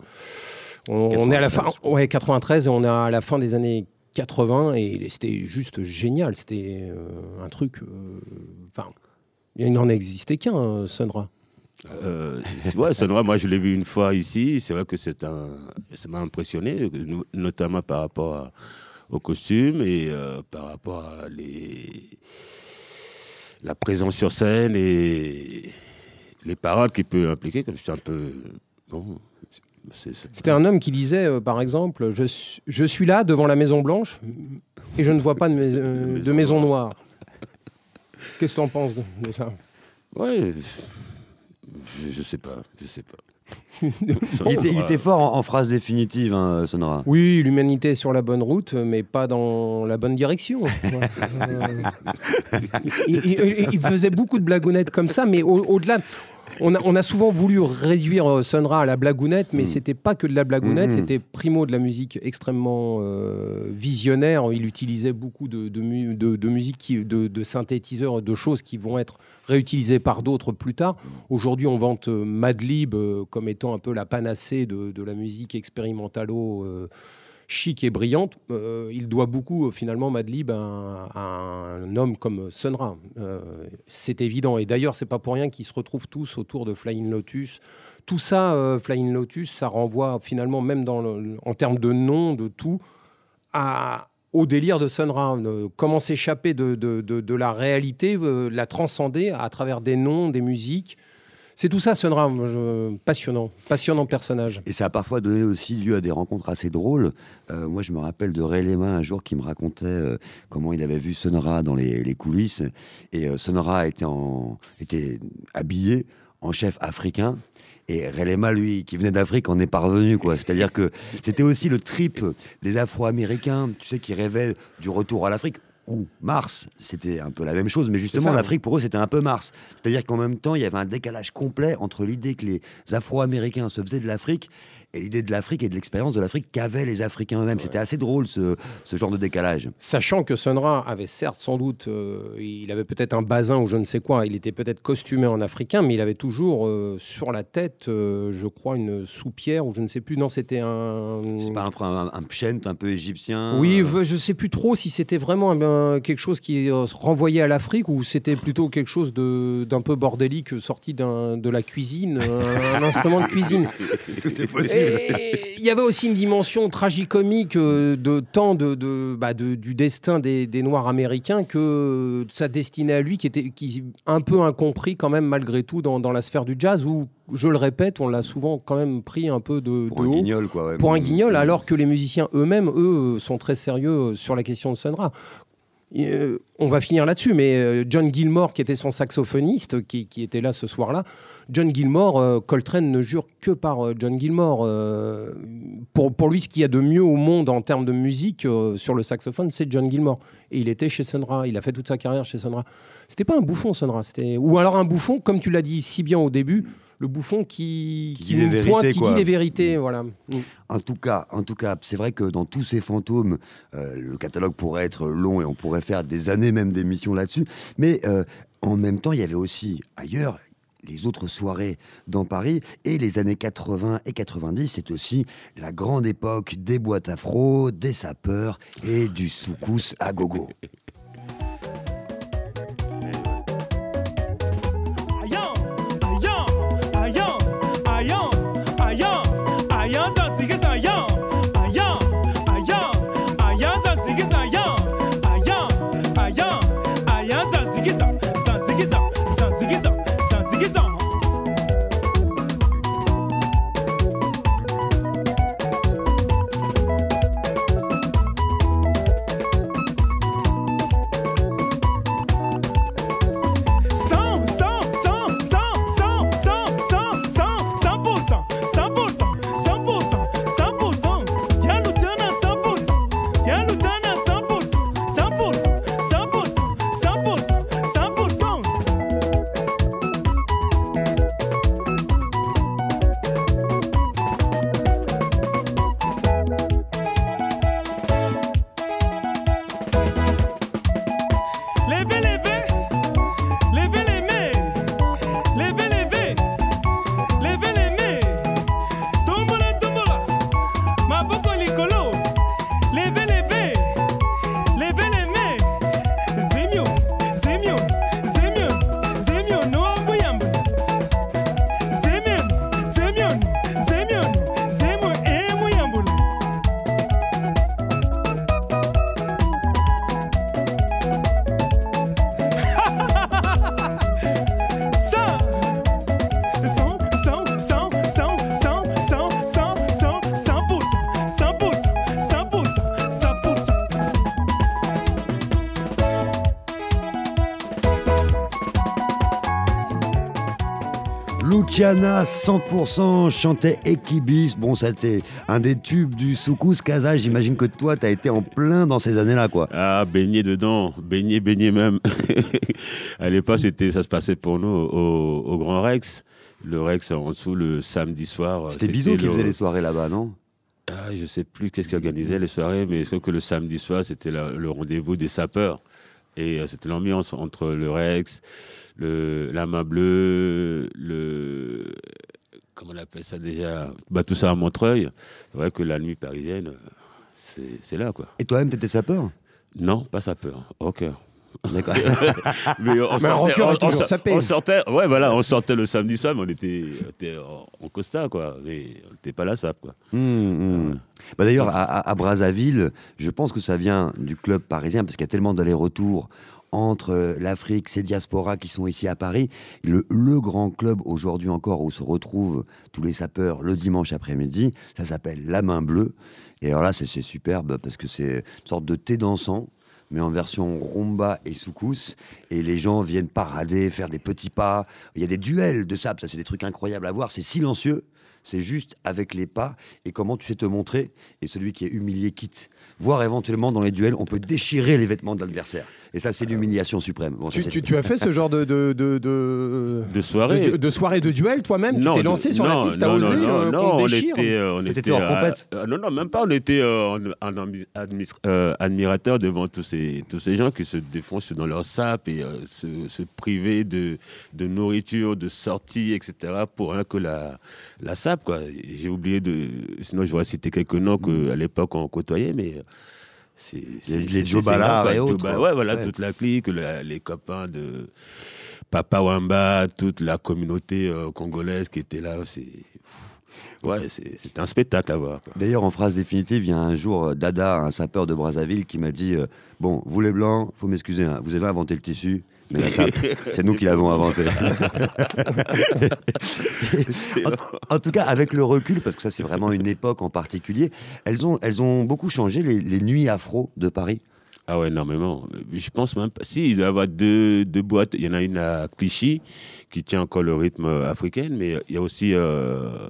On, on est à la fin. 93, Ouais, 93. Et on est à la fin des années 80. Et c'était juste génial. C'était euh, un truc. Enfin, il n'en existait qu'un, Sonra. Euh, c'est- ouais, Sonora, moi je l'ai vu une fois ici. C'est vrai que c'est un, ça m'a impressionné, no- notamment par rapport à- au costume et euh, par rapport à les, la présence sur scène et les paroles qu'il peut impliquer. Comme c'est un peu bon. C'était un homme qui disait, euh, par exemple, je, suis- je suis là devant la Maison Blanche et je ne vois pas de, mais- euh, de Maison Noire. Qu'est-ce que tu en penses de, de ça Ouais, je, je sais pas, je sais pas. (laughs) Il était, il était fort en, en phrase définitive, hein, Sonora. Oui, l'humanité est sur la bonne route, mais pas dans la bonne direction. (laughs) Euh, il, il- il faisait beaucoup de blagounettes comme ça, mais au- au-delà. On, a, on a souvent voulu réduire euh, Sonra à la blagounette, mais c'était pas que de la blagounette, Mhm. c'était primo de la musique extrêmement euh, visionnaire. Il utilisait beaucoup de, de, mu- de- de musique, qui- de, synthétiseurs, de choses qui vont être réutilisées par d'autres plus tard. Aujourd'hui, on vante euh, Madlib comme étant un peu la panacée de, de la musique expérimentalo. euh, chic et brillante. Euh, il doit beaucoup, euh, finalement, Madlib, à, à un homme comme Sun Ra. Euh, c'est évident. Et d'ailleurs, c'est pas pour rien qu'ils se retrouvent tous autour de Flying Lotus. Tout ça, euh, Flying Lotus, ça renvoie finalement, même en termes de nom, de tout, au délire de Sun Ra. Euh, comment s'échapper de, la réalité, la transcender à travers des noms, des musiques. C'est tout ça. Moi, je- Passionnant. Passionnant personnage. Et ça a parfois donné aussi lieu à des rencontres assez drôles. Euh, moi, je me rappelle de Ray Lema un jour qui me racontait euh, comment il avait vu Sonora dans les, coulisses. Et euh, Sonora était, habillé en chef africain. Et Ray Lema, lui, qui venait d'Afrique, en est parvenu. quoi. C'est-à-dire que c'était aussi le trip des Afro-Américains, tu sais, qui rêvaient du retour à l'Afrique. Ou Mars, c'était un peu la même chose, mais justement, l'Afrique, pour eux, c'était un peu Mars. C'est-à-dire qu'en même temps, il y avait un décalage complet entre l'idée que les Afro-Américains se faisaient de l'Afrique et l'idée de l'Afrique et de l'expérience de l'Afrique qu'avaient les Africains eux-mêmes. C'était assez drôle, ce, ce genre de décalage. Sachant que Sun Ra avait certes sans doute, euh, il avait peut-être un basin ou je ne sais quoi, il était peut-être costumé en africain, mais il avait toujours euh, sur la tête, euh, je crois, une soupière ou je ne sais plus. Non, c'était un. C'est pas un, un, un pchent un peu égyptien Oui, euh, je ne sais plus trop si c'était vraiment quelque chose qui euh, se renvoyait à l'Afrique ou c'était plutôt quelque chose d'un peu bordélique sorti de la cuisine, un, un instrument de cuisine. (laughs) Tout est possible. Il y avait aussi une dimension tragicomique euh, de tant de, de- bah, de- du destin des, des Noirs américains que de sa destinée à lui, qui était qui, un peu incompris quand même malgré tout dans, dans la sphère du jazz, où, je le répète, on l'a souvent quand même pris un peu de, Pour de un haut guignol, quoi. ouais. pour un guignol, alors que les musiciens eux-mêmes, eux, sont très sérieux euh, sur la question de Sun Ra. Et, euh, on va finir là-dessus, mais euh, John Gilmore, qui était son saxophoniste, qui, était là ce soir-là, John Gilmore, euh, Coltrane ne jure que par John Gilmore. Pour, lui, ce qu'il y a de mieux au monde en termes de musique sur le saxophone, c'est John Gilmore. Et il était chez Sun Ra, il a fait toute sa carrière chez Sun Ra. C'était pas un bouffon, Sun Ra, c'était... ou alors un bouffon, comme tu l'as dit si bien au début, le bouffon qui, Qui dit les vérités, qui dit les vérités, voilà. Mm. En tout cas, en tout cas, c'est vrai que dans tous ces fantômes, euh, le catalogue pourrait être long et on pourrait faire des années même d'émissions là-dessus. Mais euh, en même temps, il y avait aussi ailleurs les autres soirées dans Paris et les années 80 et 90, c'est aussi la grande époque des boîtes afro, des sapeurs et du soukous à gogo. (laughs) Luciana 100% chantait Equibis. Bon, c'était un des tubes du soukous Kaza. J'imagine que toi, tu as été en plein dans ces années-là, quoi. Ah, baigner dedans, baigner, baigner même. (laughs) à l'époque, c'était, ça se passait pour nous au, au Grand Rex. Le Rex en dessous le samedi soir. C'était Bizot qui le- faisait les soirées là-bas, non? Ah, je sais plus qu'est-ce qui organisait les soirées, mais je crois que le samedi soir, c'était le rendez-vous des sapeurs. Et euh, c'était l'ambiance entre le Rex, le, la main bleue, le. Comment on appelle ça déjà? Bah, Tout ça à Montreuil. C'est vrai que la nuit parisienne, c'est c'est là, quoi. Et toi-même, t'étais sapeur? Non, pas sapeur, rocker. D'accord. (laughs) Mais on Mais sortait, on- on toujours sor- sapé. on sortait, ouais, voilà, on sortait le samedi soir, mais on était, on était en, en costard, quoi. Mais on n'était pas la sape, quoi. Hum, hum. Bah D'ailleurs, à, à- à Brazzaville, je pense que ça vient du club parisien, parce qu'il y a tellement d'allers-retours entre euh, l'Afrique, ces diasporas qui sont ici à Paris. Le, grand club aujourd'hui encore où se retrouvent tous les sapeurs le dimanche après-midi, ça s'appelle La Main Bleue. Et alors là, c'est c'est superbe parce que c'est une sorte de thé dansant mais en version rumba et soukous. Et les gens viennent parader, faire des petits pas. Il y a des duels de sable, ça c'est des trucs incroyables à voir. C'est silencieux, c'est juste avec les pas et comment tu sais te montrer? Et celui qui est humilié quitte. Voire éventuellement dans les duels, on peut déchirer les vêtements de l'adversaire. Et ça, c'est l'humiliation suprême. Bon, Tu, c'est- tu- tu as fait ce genre de, de, de, de, De soirée. de, de soirée de duel toi-même Tu t'es lancé sur non, la piste, t'as osé non, euh, non, on était, euh, on T'étais était en euh, compète euh, non, non, même pas. On était euh, en, euh, admirateur devant tous ces, tous ces gens qui se défoncent dans leur sap et euh, se, se priver de, de nourriture, de sortie, etc. pour un que la, la sap, quoi. Et J'ai oublié de. Sinon, je vais citer quelques noms qu'à l'époque on côtoyait, mais. C'est, les quoi. et autres. Ouais, voilà, Ouais. toute la clique, la- les copains de Papa Wamba, toute la communauté euh, congolaise qui était là. C'est, ouais, c'est, un spectacle à voir. D'ailleurs, en phrase définitive, il y a un jour euh, Dada, un sapeur de Brazzaville, qui m'a dit euh, Bon, vous les blancs, faut m'excuser, hein, vous avez inventé le tissu, mais c'est nous qui l'avons inventé. en, en tout cas, avec le recul, parce que ça, c'est vraiment une époque en particulier, elles ont, elles ont beaucoup changé, les, les nuits afro de Paris? Ah ouais, énormément. Je pense même pas. Si, il doit y avoir deux, deux boîtes. Il y en a une à Clichy qui tient encore le rythme africain, mais il y a aussi, euh,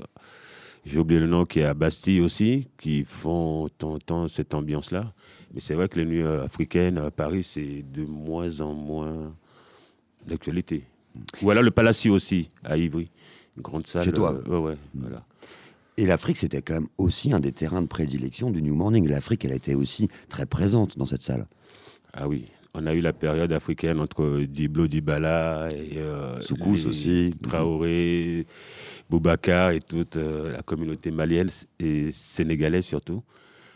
j'ai oublié le nom, qui est à Bastille aussi, qui font en temps cette ambiance-là. Mais c'est vrai que les nuits euh, africaines à Paris, c'est de moins en moins d'actualité. Ou alors le Palacio aussi, à Ivry. Une grande salle. Chez toi. euh, ouais, ouais, voilà. Et l'Afrique, c'était quand même aussi un des terrains de prédilection du New Morning. L'Afrique, elle était aussi très présente dans cette salle. Ah oui, on a eu la période africaine entre Diblo Dibala et euh, Soukous aussi. Traoré, Boubacar et toute euh, la communauté malienne et sénégalaise surtout.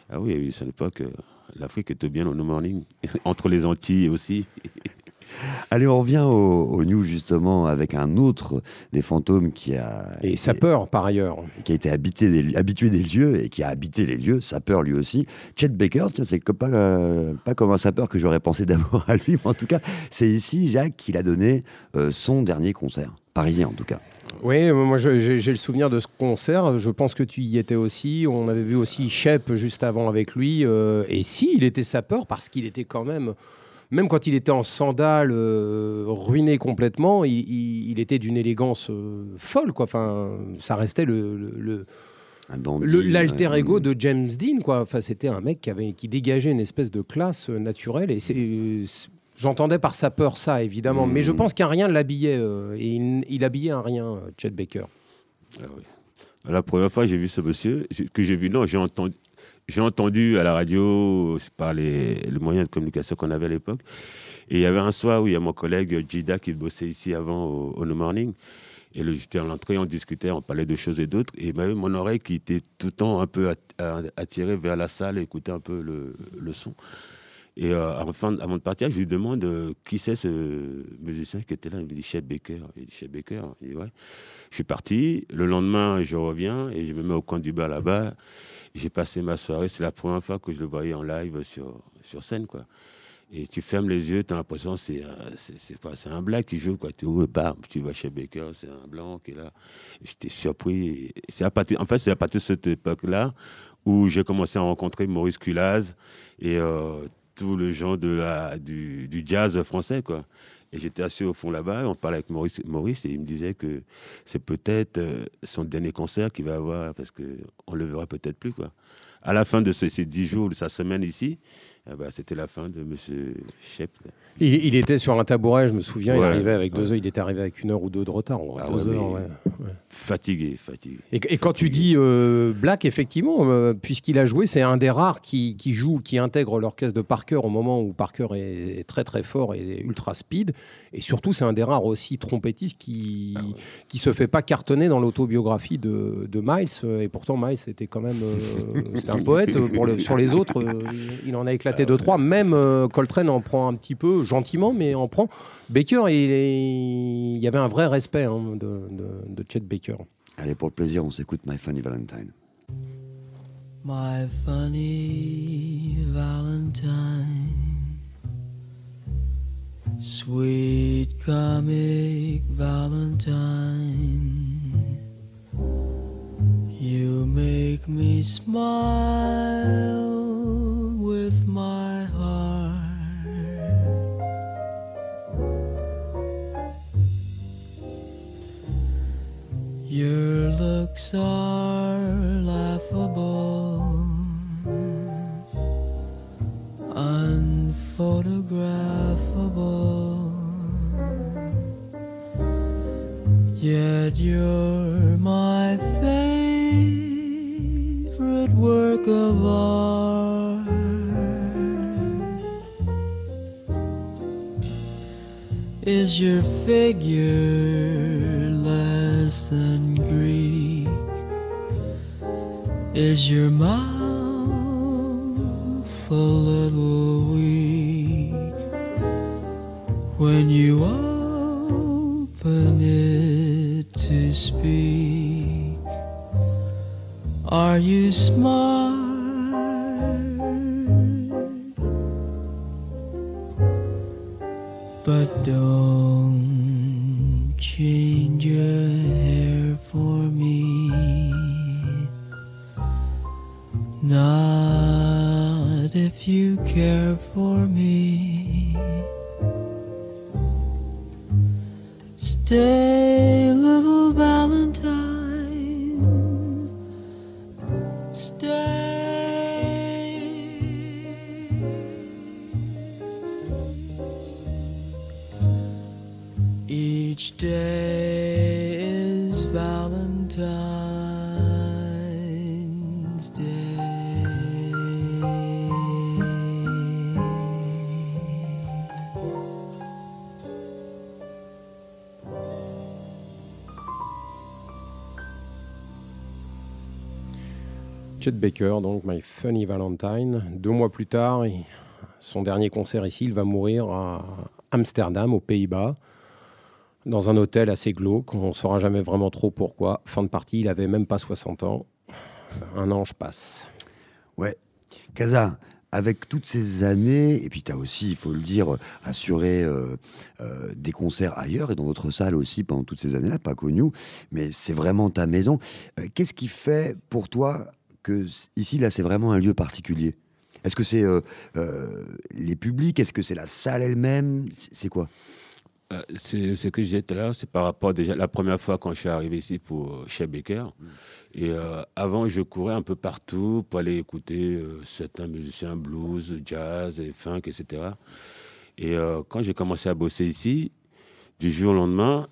Ah oui, c'est une époque, euh, l'Afrique était bien au No Morning, (laughs) entre les Antilles aussi. (laughs) Allez, on revient au, au New, justement, avec un autre des fantômes qui a, Et sapeur, par ailleurs. qui a été habité des- habitué des lieux et qui a habité les lieux, sapeur lui aussi. Chet Baker, tiens, c'est pas, euh, pas comme un sapeur que j'aurais pensé d'abord à lui, mais en tout cas, c'est ici, Jacques, qu'il a donné euh, son dernier concert, parisien en tout cas. Oui, moi j'ai le souvenir de ce concert. Je pense que tu y étais aussi. On avait vu aussi Shep juste avant avec lui. euh, et si, il était sapeur parce qu'il était quand même, même quand il était en sandales, euh, ruiné complètement, il, il- il était d'une élégance euh, folle. Quoi. Enfin, ça restait le- l'alter ego de James Dean, quoi. Enfin, c'était un mec qui, avait, qui dégageait une espèce de classe euh, naturelle. Et c'est, c'est- j'entendais par sa peur ça, évidemment. Mais je Mhm. pense qu'un rien l'habillait. euh, et il, il habillait un rien, Chet Baker. Ah oui. La première fois que j'ai vu ce monsieur, que j'ai vu, non, j'ai entendu, j'ai entendu à la radio par les, moyens de communication qu'on avait à l'époque. Et il y avait un soir où il y a mon collègue Jida qui bossait ici avant au, au No Morning. Et j'étais à l'entrée, on discutait, on parlait de choses et d'autres. Et m'avait mon oreille qui était tout le temps un peu attirée vers la salle, écouter un peu le, le son. Et euh, avant de partir, je lui demande euh, qui c'est ce musicien qui était là? Il me dit Chet Baker. Il dit Chet Baker. Il ouais. Je suis parti. Le lendemain, je reviens et je me mets au coin du bar là-bas. J'ai passé ma soirée. C'est la première fois que je le voyais en live sur, sur scène. Quoi. Et tu fermes les yeux, tu as l'impression euh, c'est, c'est, pas- un black qui joue. Quoi. Tu ouvres, bam, tu vas chez Baker, c'est un blanc qui est là. J'étais surpris. À partir, en fait, c'est à partir de cette époque-là où j'ai commencé à rencontrer Maurice Culaz et euh, tout le genre de la, du, du jazz français. Quoi. Et j'étais assis au fond là-bas, on parlait avec Maurice, et il me disait que c'est peut-être euh, son dernier concert qu'il va avoir, parce qu'on ne le verra peut-être plus. Quoi. À la fin de ce- ces dix jours de sa semaine ici, eh ben, c'était la fin de M. Shep. Il, il était sur un tabouret, je me souviens. il arrivait avec deux heures. Il était arrivé avec une heure ou deux de retard. Ah deux ouais, heures, mais ouais. Fatigué, fatigué. Et, et quand tu dis euh, Black, effectivement, euh, puisqu'il a joué, c'est un des rares qui, qui joue, qui intègre l'orchestre de Parker au moment où Parker est, est très très fort et ultra speed. Et surtout, c'est un des rares aussi trompettistes qui Ah qui se fait pas cartonner dans l'autobiographie de, de Miles. Et pourtant, Miles était quand même euh, (laughs) c'était un poète. Pour le- sur les autres, il en a Ah éclaté deux trois. Même euh, Coltrane en prend un petit peu gentiment, mais en prend. Baker, il, est- il y avait un vrai respect hein, de, de- de Chet Baker. Allez, pour le plaisir, on s'écoute My Funny Valentine. My funny Valentine, sweet comic Valentine, you make me smile with my heart. Your looks are laughable, unphotographable. Yet you're my work of art. Is your figure less than Greek? Is your mouth a little weak when you open it to speak? Are you smart? Chet Baker, donc My Funny Valentine. Deux mois plus tard, son dernier concert ici, il va mourir à Amsterdam, aux Pays-Bas, dans un hôtel assez glauque. On ne saura jamais vraiment trop pourquoi. Fin de partie, il avait même pas 60 ans. Un ange passe. Ouais. Kaza, avec toutes ces années, et puis tu as aussi, il faut le dire, assuré euh, euh, des concerts ailleurs et dans d'autres salles aussi pendant toutes ces années-là, pas connues, mais c'est vraiment ta maison. Euh, Qu'est-ce qui fait pour toi que ici, là, c'est vraiment un lieu particulier. Est-ce que c'est euh, euh, les publics? Est-ce que c'est la salle elle-même? C'est quoi? Euh, c'est ce que je disais tout à l'heure, c'est par rapport déjà la première fois quand je suis arrivé ici pour chez Baker. Et euh, avant, je courais un peu partout pour aller écouter certains musiciens blues, jazz et funk, etc. Et quand j'ai commencé à bosser ici, du jour au lendemain,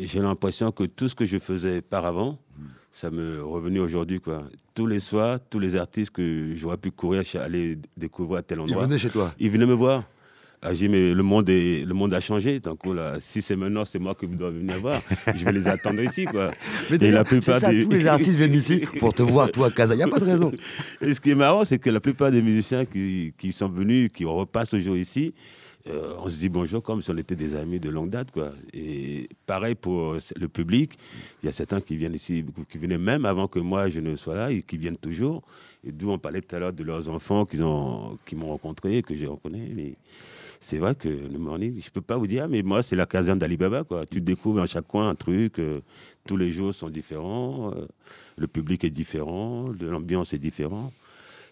j'ai l'impression que tout ce que je faisais auparavant, ça me revenait aujourd'hui. quoi. Tous les soirs, tous les artistes que j'aurais pu courir, aller découvrir à tel Ils endroit, venaient chez toi? Ils venaient me voir. Ah, j'ai dit, mais le monde, est, le monde a changé. Donc, oh là, si c'est maintenant, c'est moi que vous devez venir voir. Je vais les attendre ici. Quoi. (laughs) Mais Et la plupart ça, des- tous les artistes viennent ici pour te voir, toi, Kaza. Il n'y a pas de raison. (laughs) Et ce qui est marrant, c'est que la plupart des musiciens qui, qui sont venus, qui repassent aujourd'hui ici, euh, on se dit bonjour comme si on était des amis de longue date. Et pareil pour le public, il y a certains qui viennent ici, qui venaient même avant que moi je ne sois là et qui viennent toujours. Et d'où on parlait tout à l'heure de leurs enfants qu'ils ont, qui m'ont rencontré, que j'ai rencontré. Mais c'est vrai que le morning, je peux pas vous dire, mais moi c'est la caserne d'Alibaba. Tu découvres à chaque coin un truc. euh, tous les jours sont différents. euh, le public est différent. L'ambiance est différente.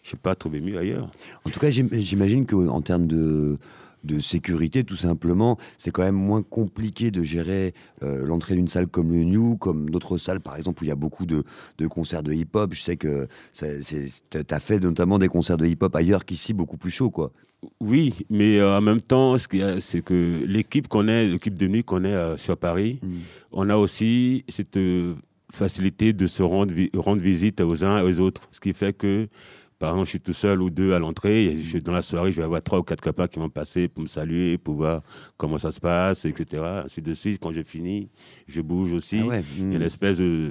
Je n'ai pas trouvé mieux ailleurs. En tout cas, j'im- j'imagine qu'en termes de de sécurité, tout simplement. C'est quand même moins compliqué de gérer euh, l'entrée d'une salle comme le New, comme d'autres salles, par exemple, où il y a beaucoup de, de concerts de hip-hop. Je sais que tu as fait notamment des concerts de hip-hop ailleurs qu'ici, beaucoup plus chaud, quoi. Oui, mais euh, en même temps, ce qu'il y a, c'est que l'équipe qu'on est, l'équipe de nuit qu'on est euh, sur Paris, on a aussi cette facilité de se rendre, vi- rendre visite aux uns et aux autres. Ce qui fait que, par exemple, je suis tout seul ou deux à l'entrée. et dans la soirée, je vais avoir trois ou quatre copains qui vont passer pour me saluer, pour voir comment ça se passe, etc. Ainsi de suite. Quand je finis, je bouge aussi. Ah ouais, Il y a une espèce de,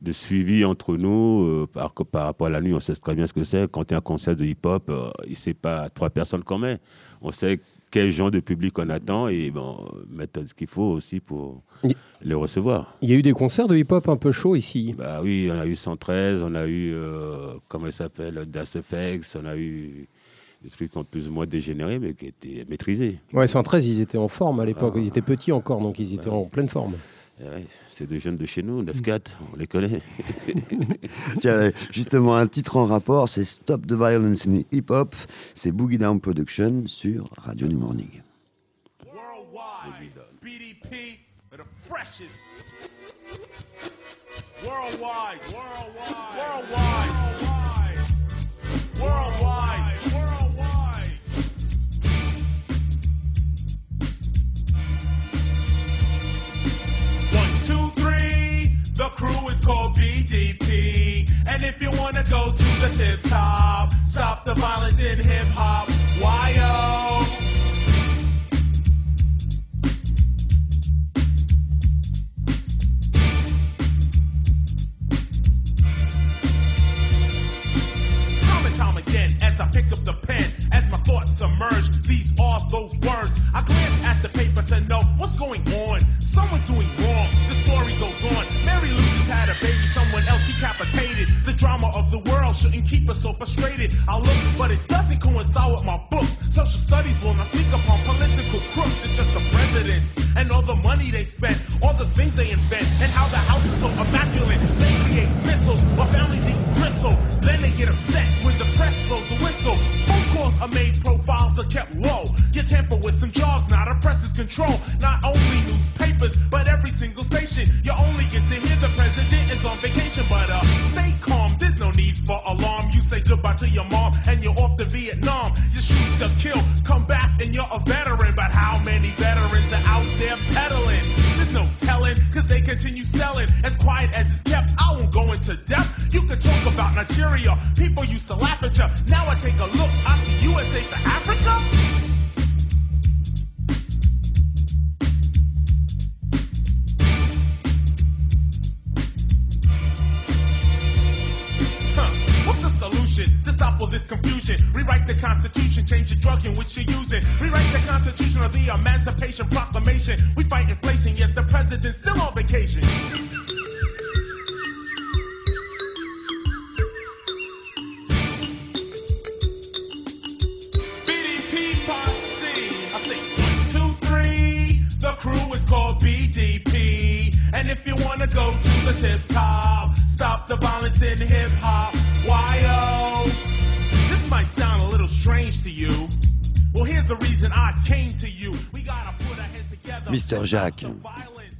de suivi entre nous euh, par, par rapport à la nuit. On sait très bien ce que c'est. Quand il y a un concert de hip-hop, euh, il ne sait pas trois personnes qu'on met. On sait quel genre de public on attend et bon, mettre ce qu'il faut aussi pour Y- les recevoir. Il y a eu des concerts de hip-hop un peu chauds ici. Bah oui, on a eu 113, on a eu, euh, comment il s'appelle, Das FX, on a eu des trucs en plus ou moins dégénérés, mais qui étaient maîtrisés. Ouais, 113, ils étaient en forme à l'époque. Ah. Ils étaient petits encore, donc ils étaient Bah en pleine forme. Ouais, c'est des jeunes de chez nous, 9-4, on les connaît. (laughs) Tiens, justement, un titre en rapport, c'est Stop the Violence in Hip Hop. C'est Boogie Down Production sur Radio New Morning. Worldwide, BDP the freshest. Worldwide, worldwide, worldwide, worldwide, worldwide. And if you wanna go to the tip top, stop the violence in hip hop. Why? Time and time again, as I pick up the pen, as my thoughts emerge, these are those frustrated. I look, but it doesn't coincide with my books. Social studies will not speak upon political crooks. It's just the presidents and all the money they spend, all the things they invent, and how the house is so immaculate. You wanna go to the tip top, stop the violence in hip hop. Why oh? This might sound a little strange to you. Well, here's the reason I came to you. We gotta put our heads together. Mr. Jacques.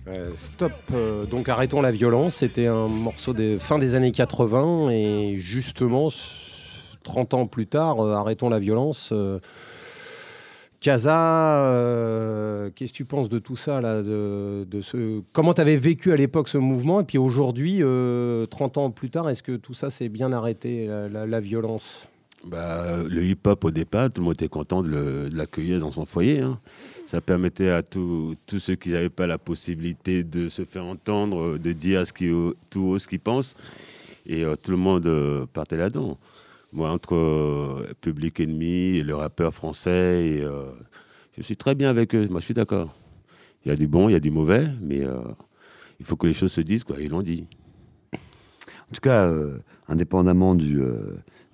Euh, stop, euh, donc arrêtons la violence. C'était un morceau des fin des années 80 et justement, s- 30 ans plus tard, euh, arrêtons la violence. Casa, euh, qu'est-ce que tu penses de tout ça là, de, ce... Comment tu avais vécu à l'époque ce mouvement et puis aujourd'hui, euh, 30 ans plus tard, est-ce que tout ça s'est bien arrêté, la, violence? Bah, le hip-hop, au départ, tout le monde était content de l'accueillir dans son foyer. hein. Ça permettait à tous ceux qui n'avaient pas la possibilité de se faire entendre, de dire ce qui, tout haut ce qu'ils pensent. Et euh, tout le monde euh, partait là-dedans. Moi, entre euh, Public Enemy et le rappeur français, euh, je suis très bien avec eux. Moi, je suis d'accord. Il y a du bon, il y a du mauvais, mais euh, il faut que les choses se disent, quoi. Ils l'ont dit. En tout cas, indépendamment du,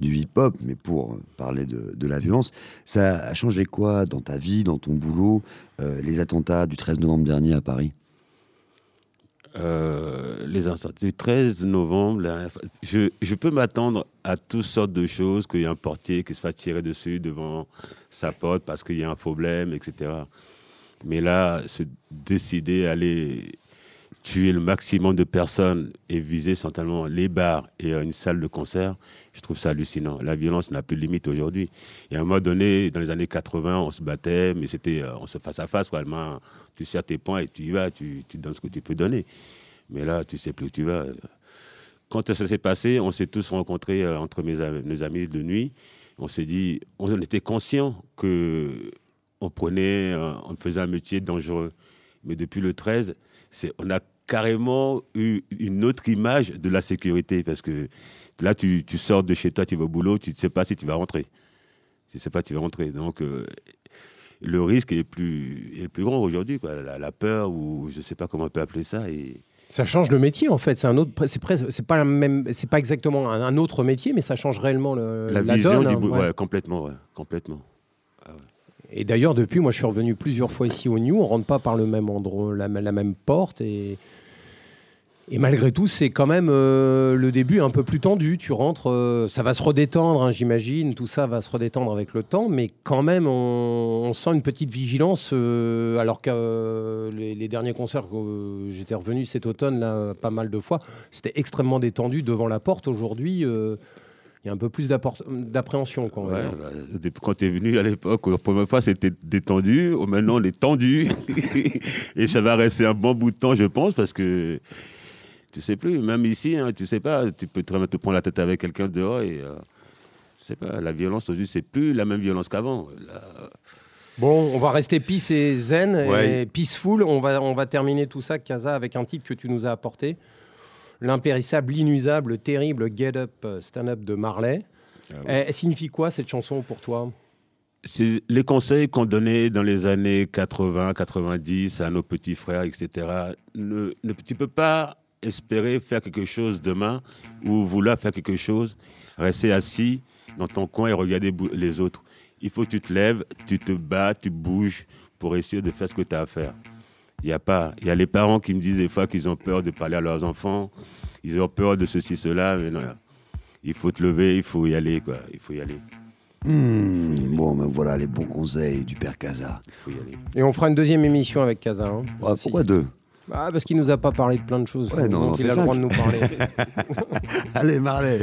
hip-hop, mais pour parler de, la violence, ça a changé quoi dans ta vie, dans ton boulot, les attentats du 13 novembre dernier à Paris? Euh, les instants. Du 13 novembre, je, je peux m'attendre à toutes sortes de choses, qu'il y ait un portier qui se fasse tirer dessus devant sa porte parce qu'il y a un problème, etc. Mais là, se décider à aller tuer le maximum de personnes et viser essentiellement les bars et une salle de concert, je trouve ça hallucinant. La violence n'a plus de limite aujourd'hui. Et à un moment donné, dans les années 80, on se battait, mais c'était euh, on se face à face. Quoi. Tu serres tes poings et tu y vas, tu, donnes ce que tu peux donner. Mais là, tu sais plus où tu vas. Quand ça s'est passé, on s'est tous rencontrés euh, entre mes, amis de nuit. On s'est dit, on était conscients que on prenait, euh, on faisait un métier dangereux. Mais depuis le 13, c'est, on a carrément eu une autre image de la sécurité parce que là, tu, tu sors de chez toi, tu vas au boulot, tu ne sais pas si tu vas rentrer. Tu ne sais pas si tu vas rentrer. Donc, euh, le risque est plus, est plus grand aujourd'hui. quoi. La, la peur, ou je ne sais pas comment on peut appeler ça. Et, Ça change le métier en fait. C'est un autre. C'est. C'est pas même. C'est pas exactement un, un autre métier, mais ça change réellement le, la, la vision donne, du hein, boulot, ouais. ouais, complètement, ouais, complètement. Et d'ailleurs, depuis, moi, je suis revenu plusieurs fois ici au New. On rentre pas par le même endroit, la, la même porte. Et, et malgré tout, c'est quand même euh, le début un peu plus tendu. Tu rentres, euh, ça va se redétendre, hein, j'imagine. Tout ça va se redétendre avec le temps. Mais quand même, on, on sent une petite vigilance. euh, alors que les, les derniers concerts j'étais revenu cet automne, là, pas mal de fois, c'était extrêmement détendu devant la porte. Aujourd'hui, il y a un peu plus d'appréhension. on va Ouais, bah, quand tu es venu à l'époque, la première fois, c'était détendu. Maintenant, on est tendu. (laughs) et ça va rester un bon bout de temps, je pense, parce que tu sais plus. Même ici, hein, tu sais pas. Tu peux très bien te prendre la tête avec quelqu'un dehors et. euh, je sais pas, la violence aujourd'hui, c'est plus la même violence qu'avant. Bon, on va rester peace et zen Ouais. et peaceful. On va, on va terminer tout ça, Kaza, avec un titre que tu nous as apporté. L'impérissable, l'inusable, le terrible Get Up, Stand Up de Marley. Ah Eh, Elle signifie quoi cette chanson pour toi? C'est les conseils qu'on donnait dans les années 80, 90 à nos petits frères, etc. Ne, ne- tu peux pas espérer faire quelque chose demain ou vouloir faire quelque chose, rester assis dans ton coin et regarder les autres. Il faut que tu te lèves, tu te bats, tu bouges pour essayer de faire ce que tu as à faire. Il y a pas, il y a les parents qui me disent des fois qu'ils ont peur de parler à leurs enfants, ils ont peur de ceci, cela, mais non. Il faut te lever, il faut y aller, quoi. Il faut y aller. Hmm, bon, ben voilà les bons conseils du père Casa. Il faut y aller. Et on fera une deuxième émission avec Kaza. hein. Ouais, pourquoi deux? Ah, Parce qu'il nous a pas parlé de plein de choses. Ouais, non, donc on il a le droit de nous parler. (laughs) (laughs) Allez, Marley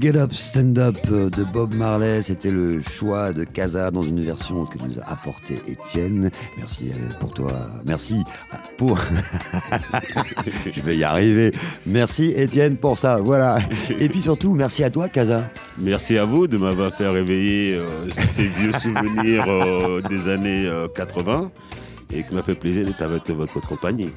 Get Up, Stand Up euh, de Bob Marley, c'était le choix de Casa dans une version que nous a apporté Étienne. Merci euh, pour toi. Merci pour. (laughs) Je vais y arriver. Merci Étienne pour ça. Voilà. Et puis surtout, merci à toi, Casa. Merci à vous de m'avoir fait réveiller euh, ces vieux souvenirs euh, des années euh, 80 et qui m'a fait plaisir d'être avec votre compagnie.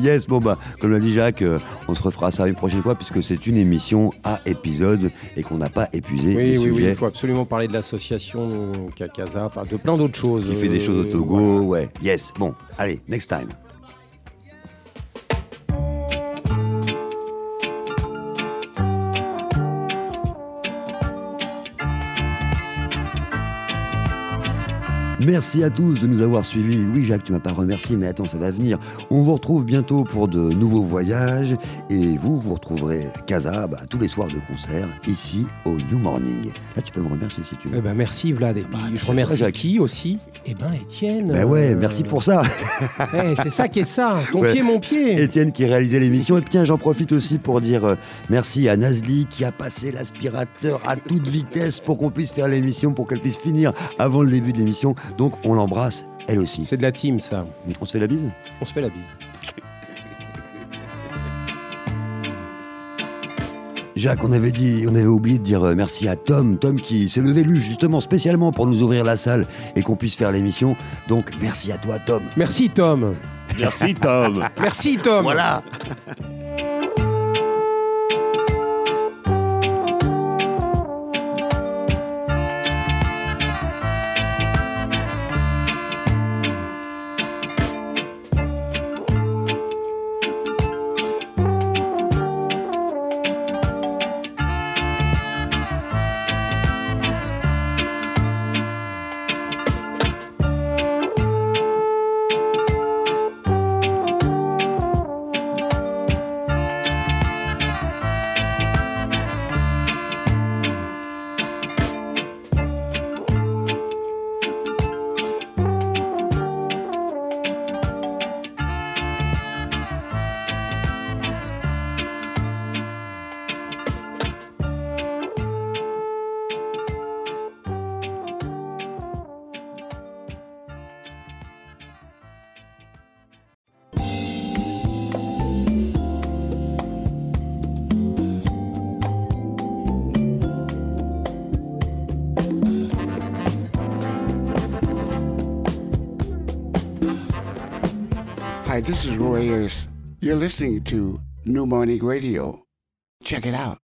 Yes, bon bah, comme l'a dit Jacques, euh, on se refera ça une prochaine fois puisque c'est une émission à épisode et qu'on n'a pas épuisé Oui, les oui, oui, il faut absolument parler de l'association Kakaza, enfin de plein d'autres choses. Qui fait des choses au Euh, Togo, ouais. Yes, bon, allez, next time. Merci à tous de nous avoir suivis. Oui, Jacques, tu m'as pas remercié, mais attends, ça va venir. On vous retrouve bientôt pour de nouveaux voyages et vous, vous retrouverez Casa bah, tous les soirs de concert ici au New Morning. Là, tu peux me remercier si tu veux. Eh ben, merci Vlad. Et puis, merci à je remercie qui aussi? Eh ben Étienne. Ben ouais, euh, merci pour ça. (laughs) eh, c'est ça qui est ça. Ton Ouais. pied, mon pied. Étienne qui réalisait l'émission. Et puis, tiens, j'en profite aussi pour dire euh, merci à Nazli qui a passé l'aspirateur à toute vitesse pour qu'on puisse faire l'émission, pour qu'elle puisse finir avant le début de l'émission. Donc on l'embrasse, elle aussi. C'est de la team, ça. On se fait la bise On se fait la bise. Jacques, on avait dit, on avait oublié de dire euh, merci à Tom, Tom qui s'est levé lui justement spécialement pour nous ouvrir la salle et qu'on puisse faire l'émission. Donc merci à toi Tom. Merci Tom. Merci Tom. Merci Tom. Voilà. (laughs) You're listening to New Morning Radio. Check it out.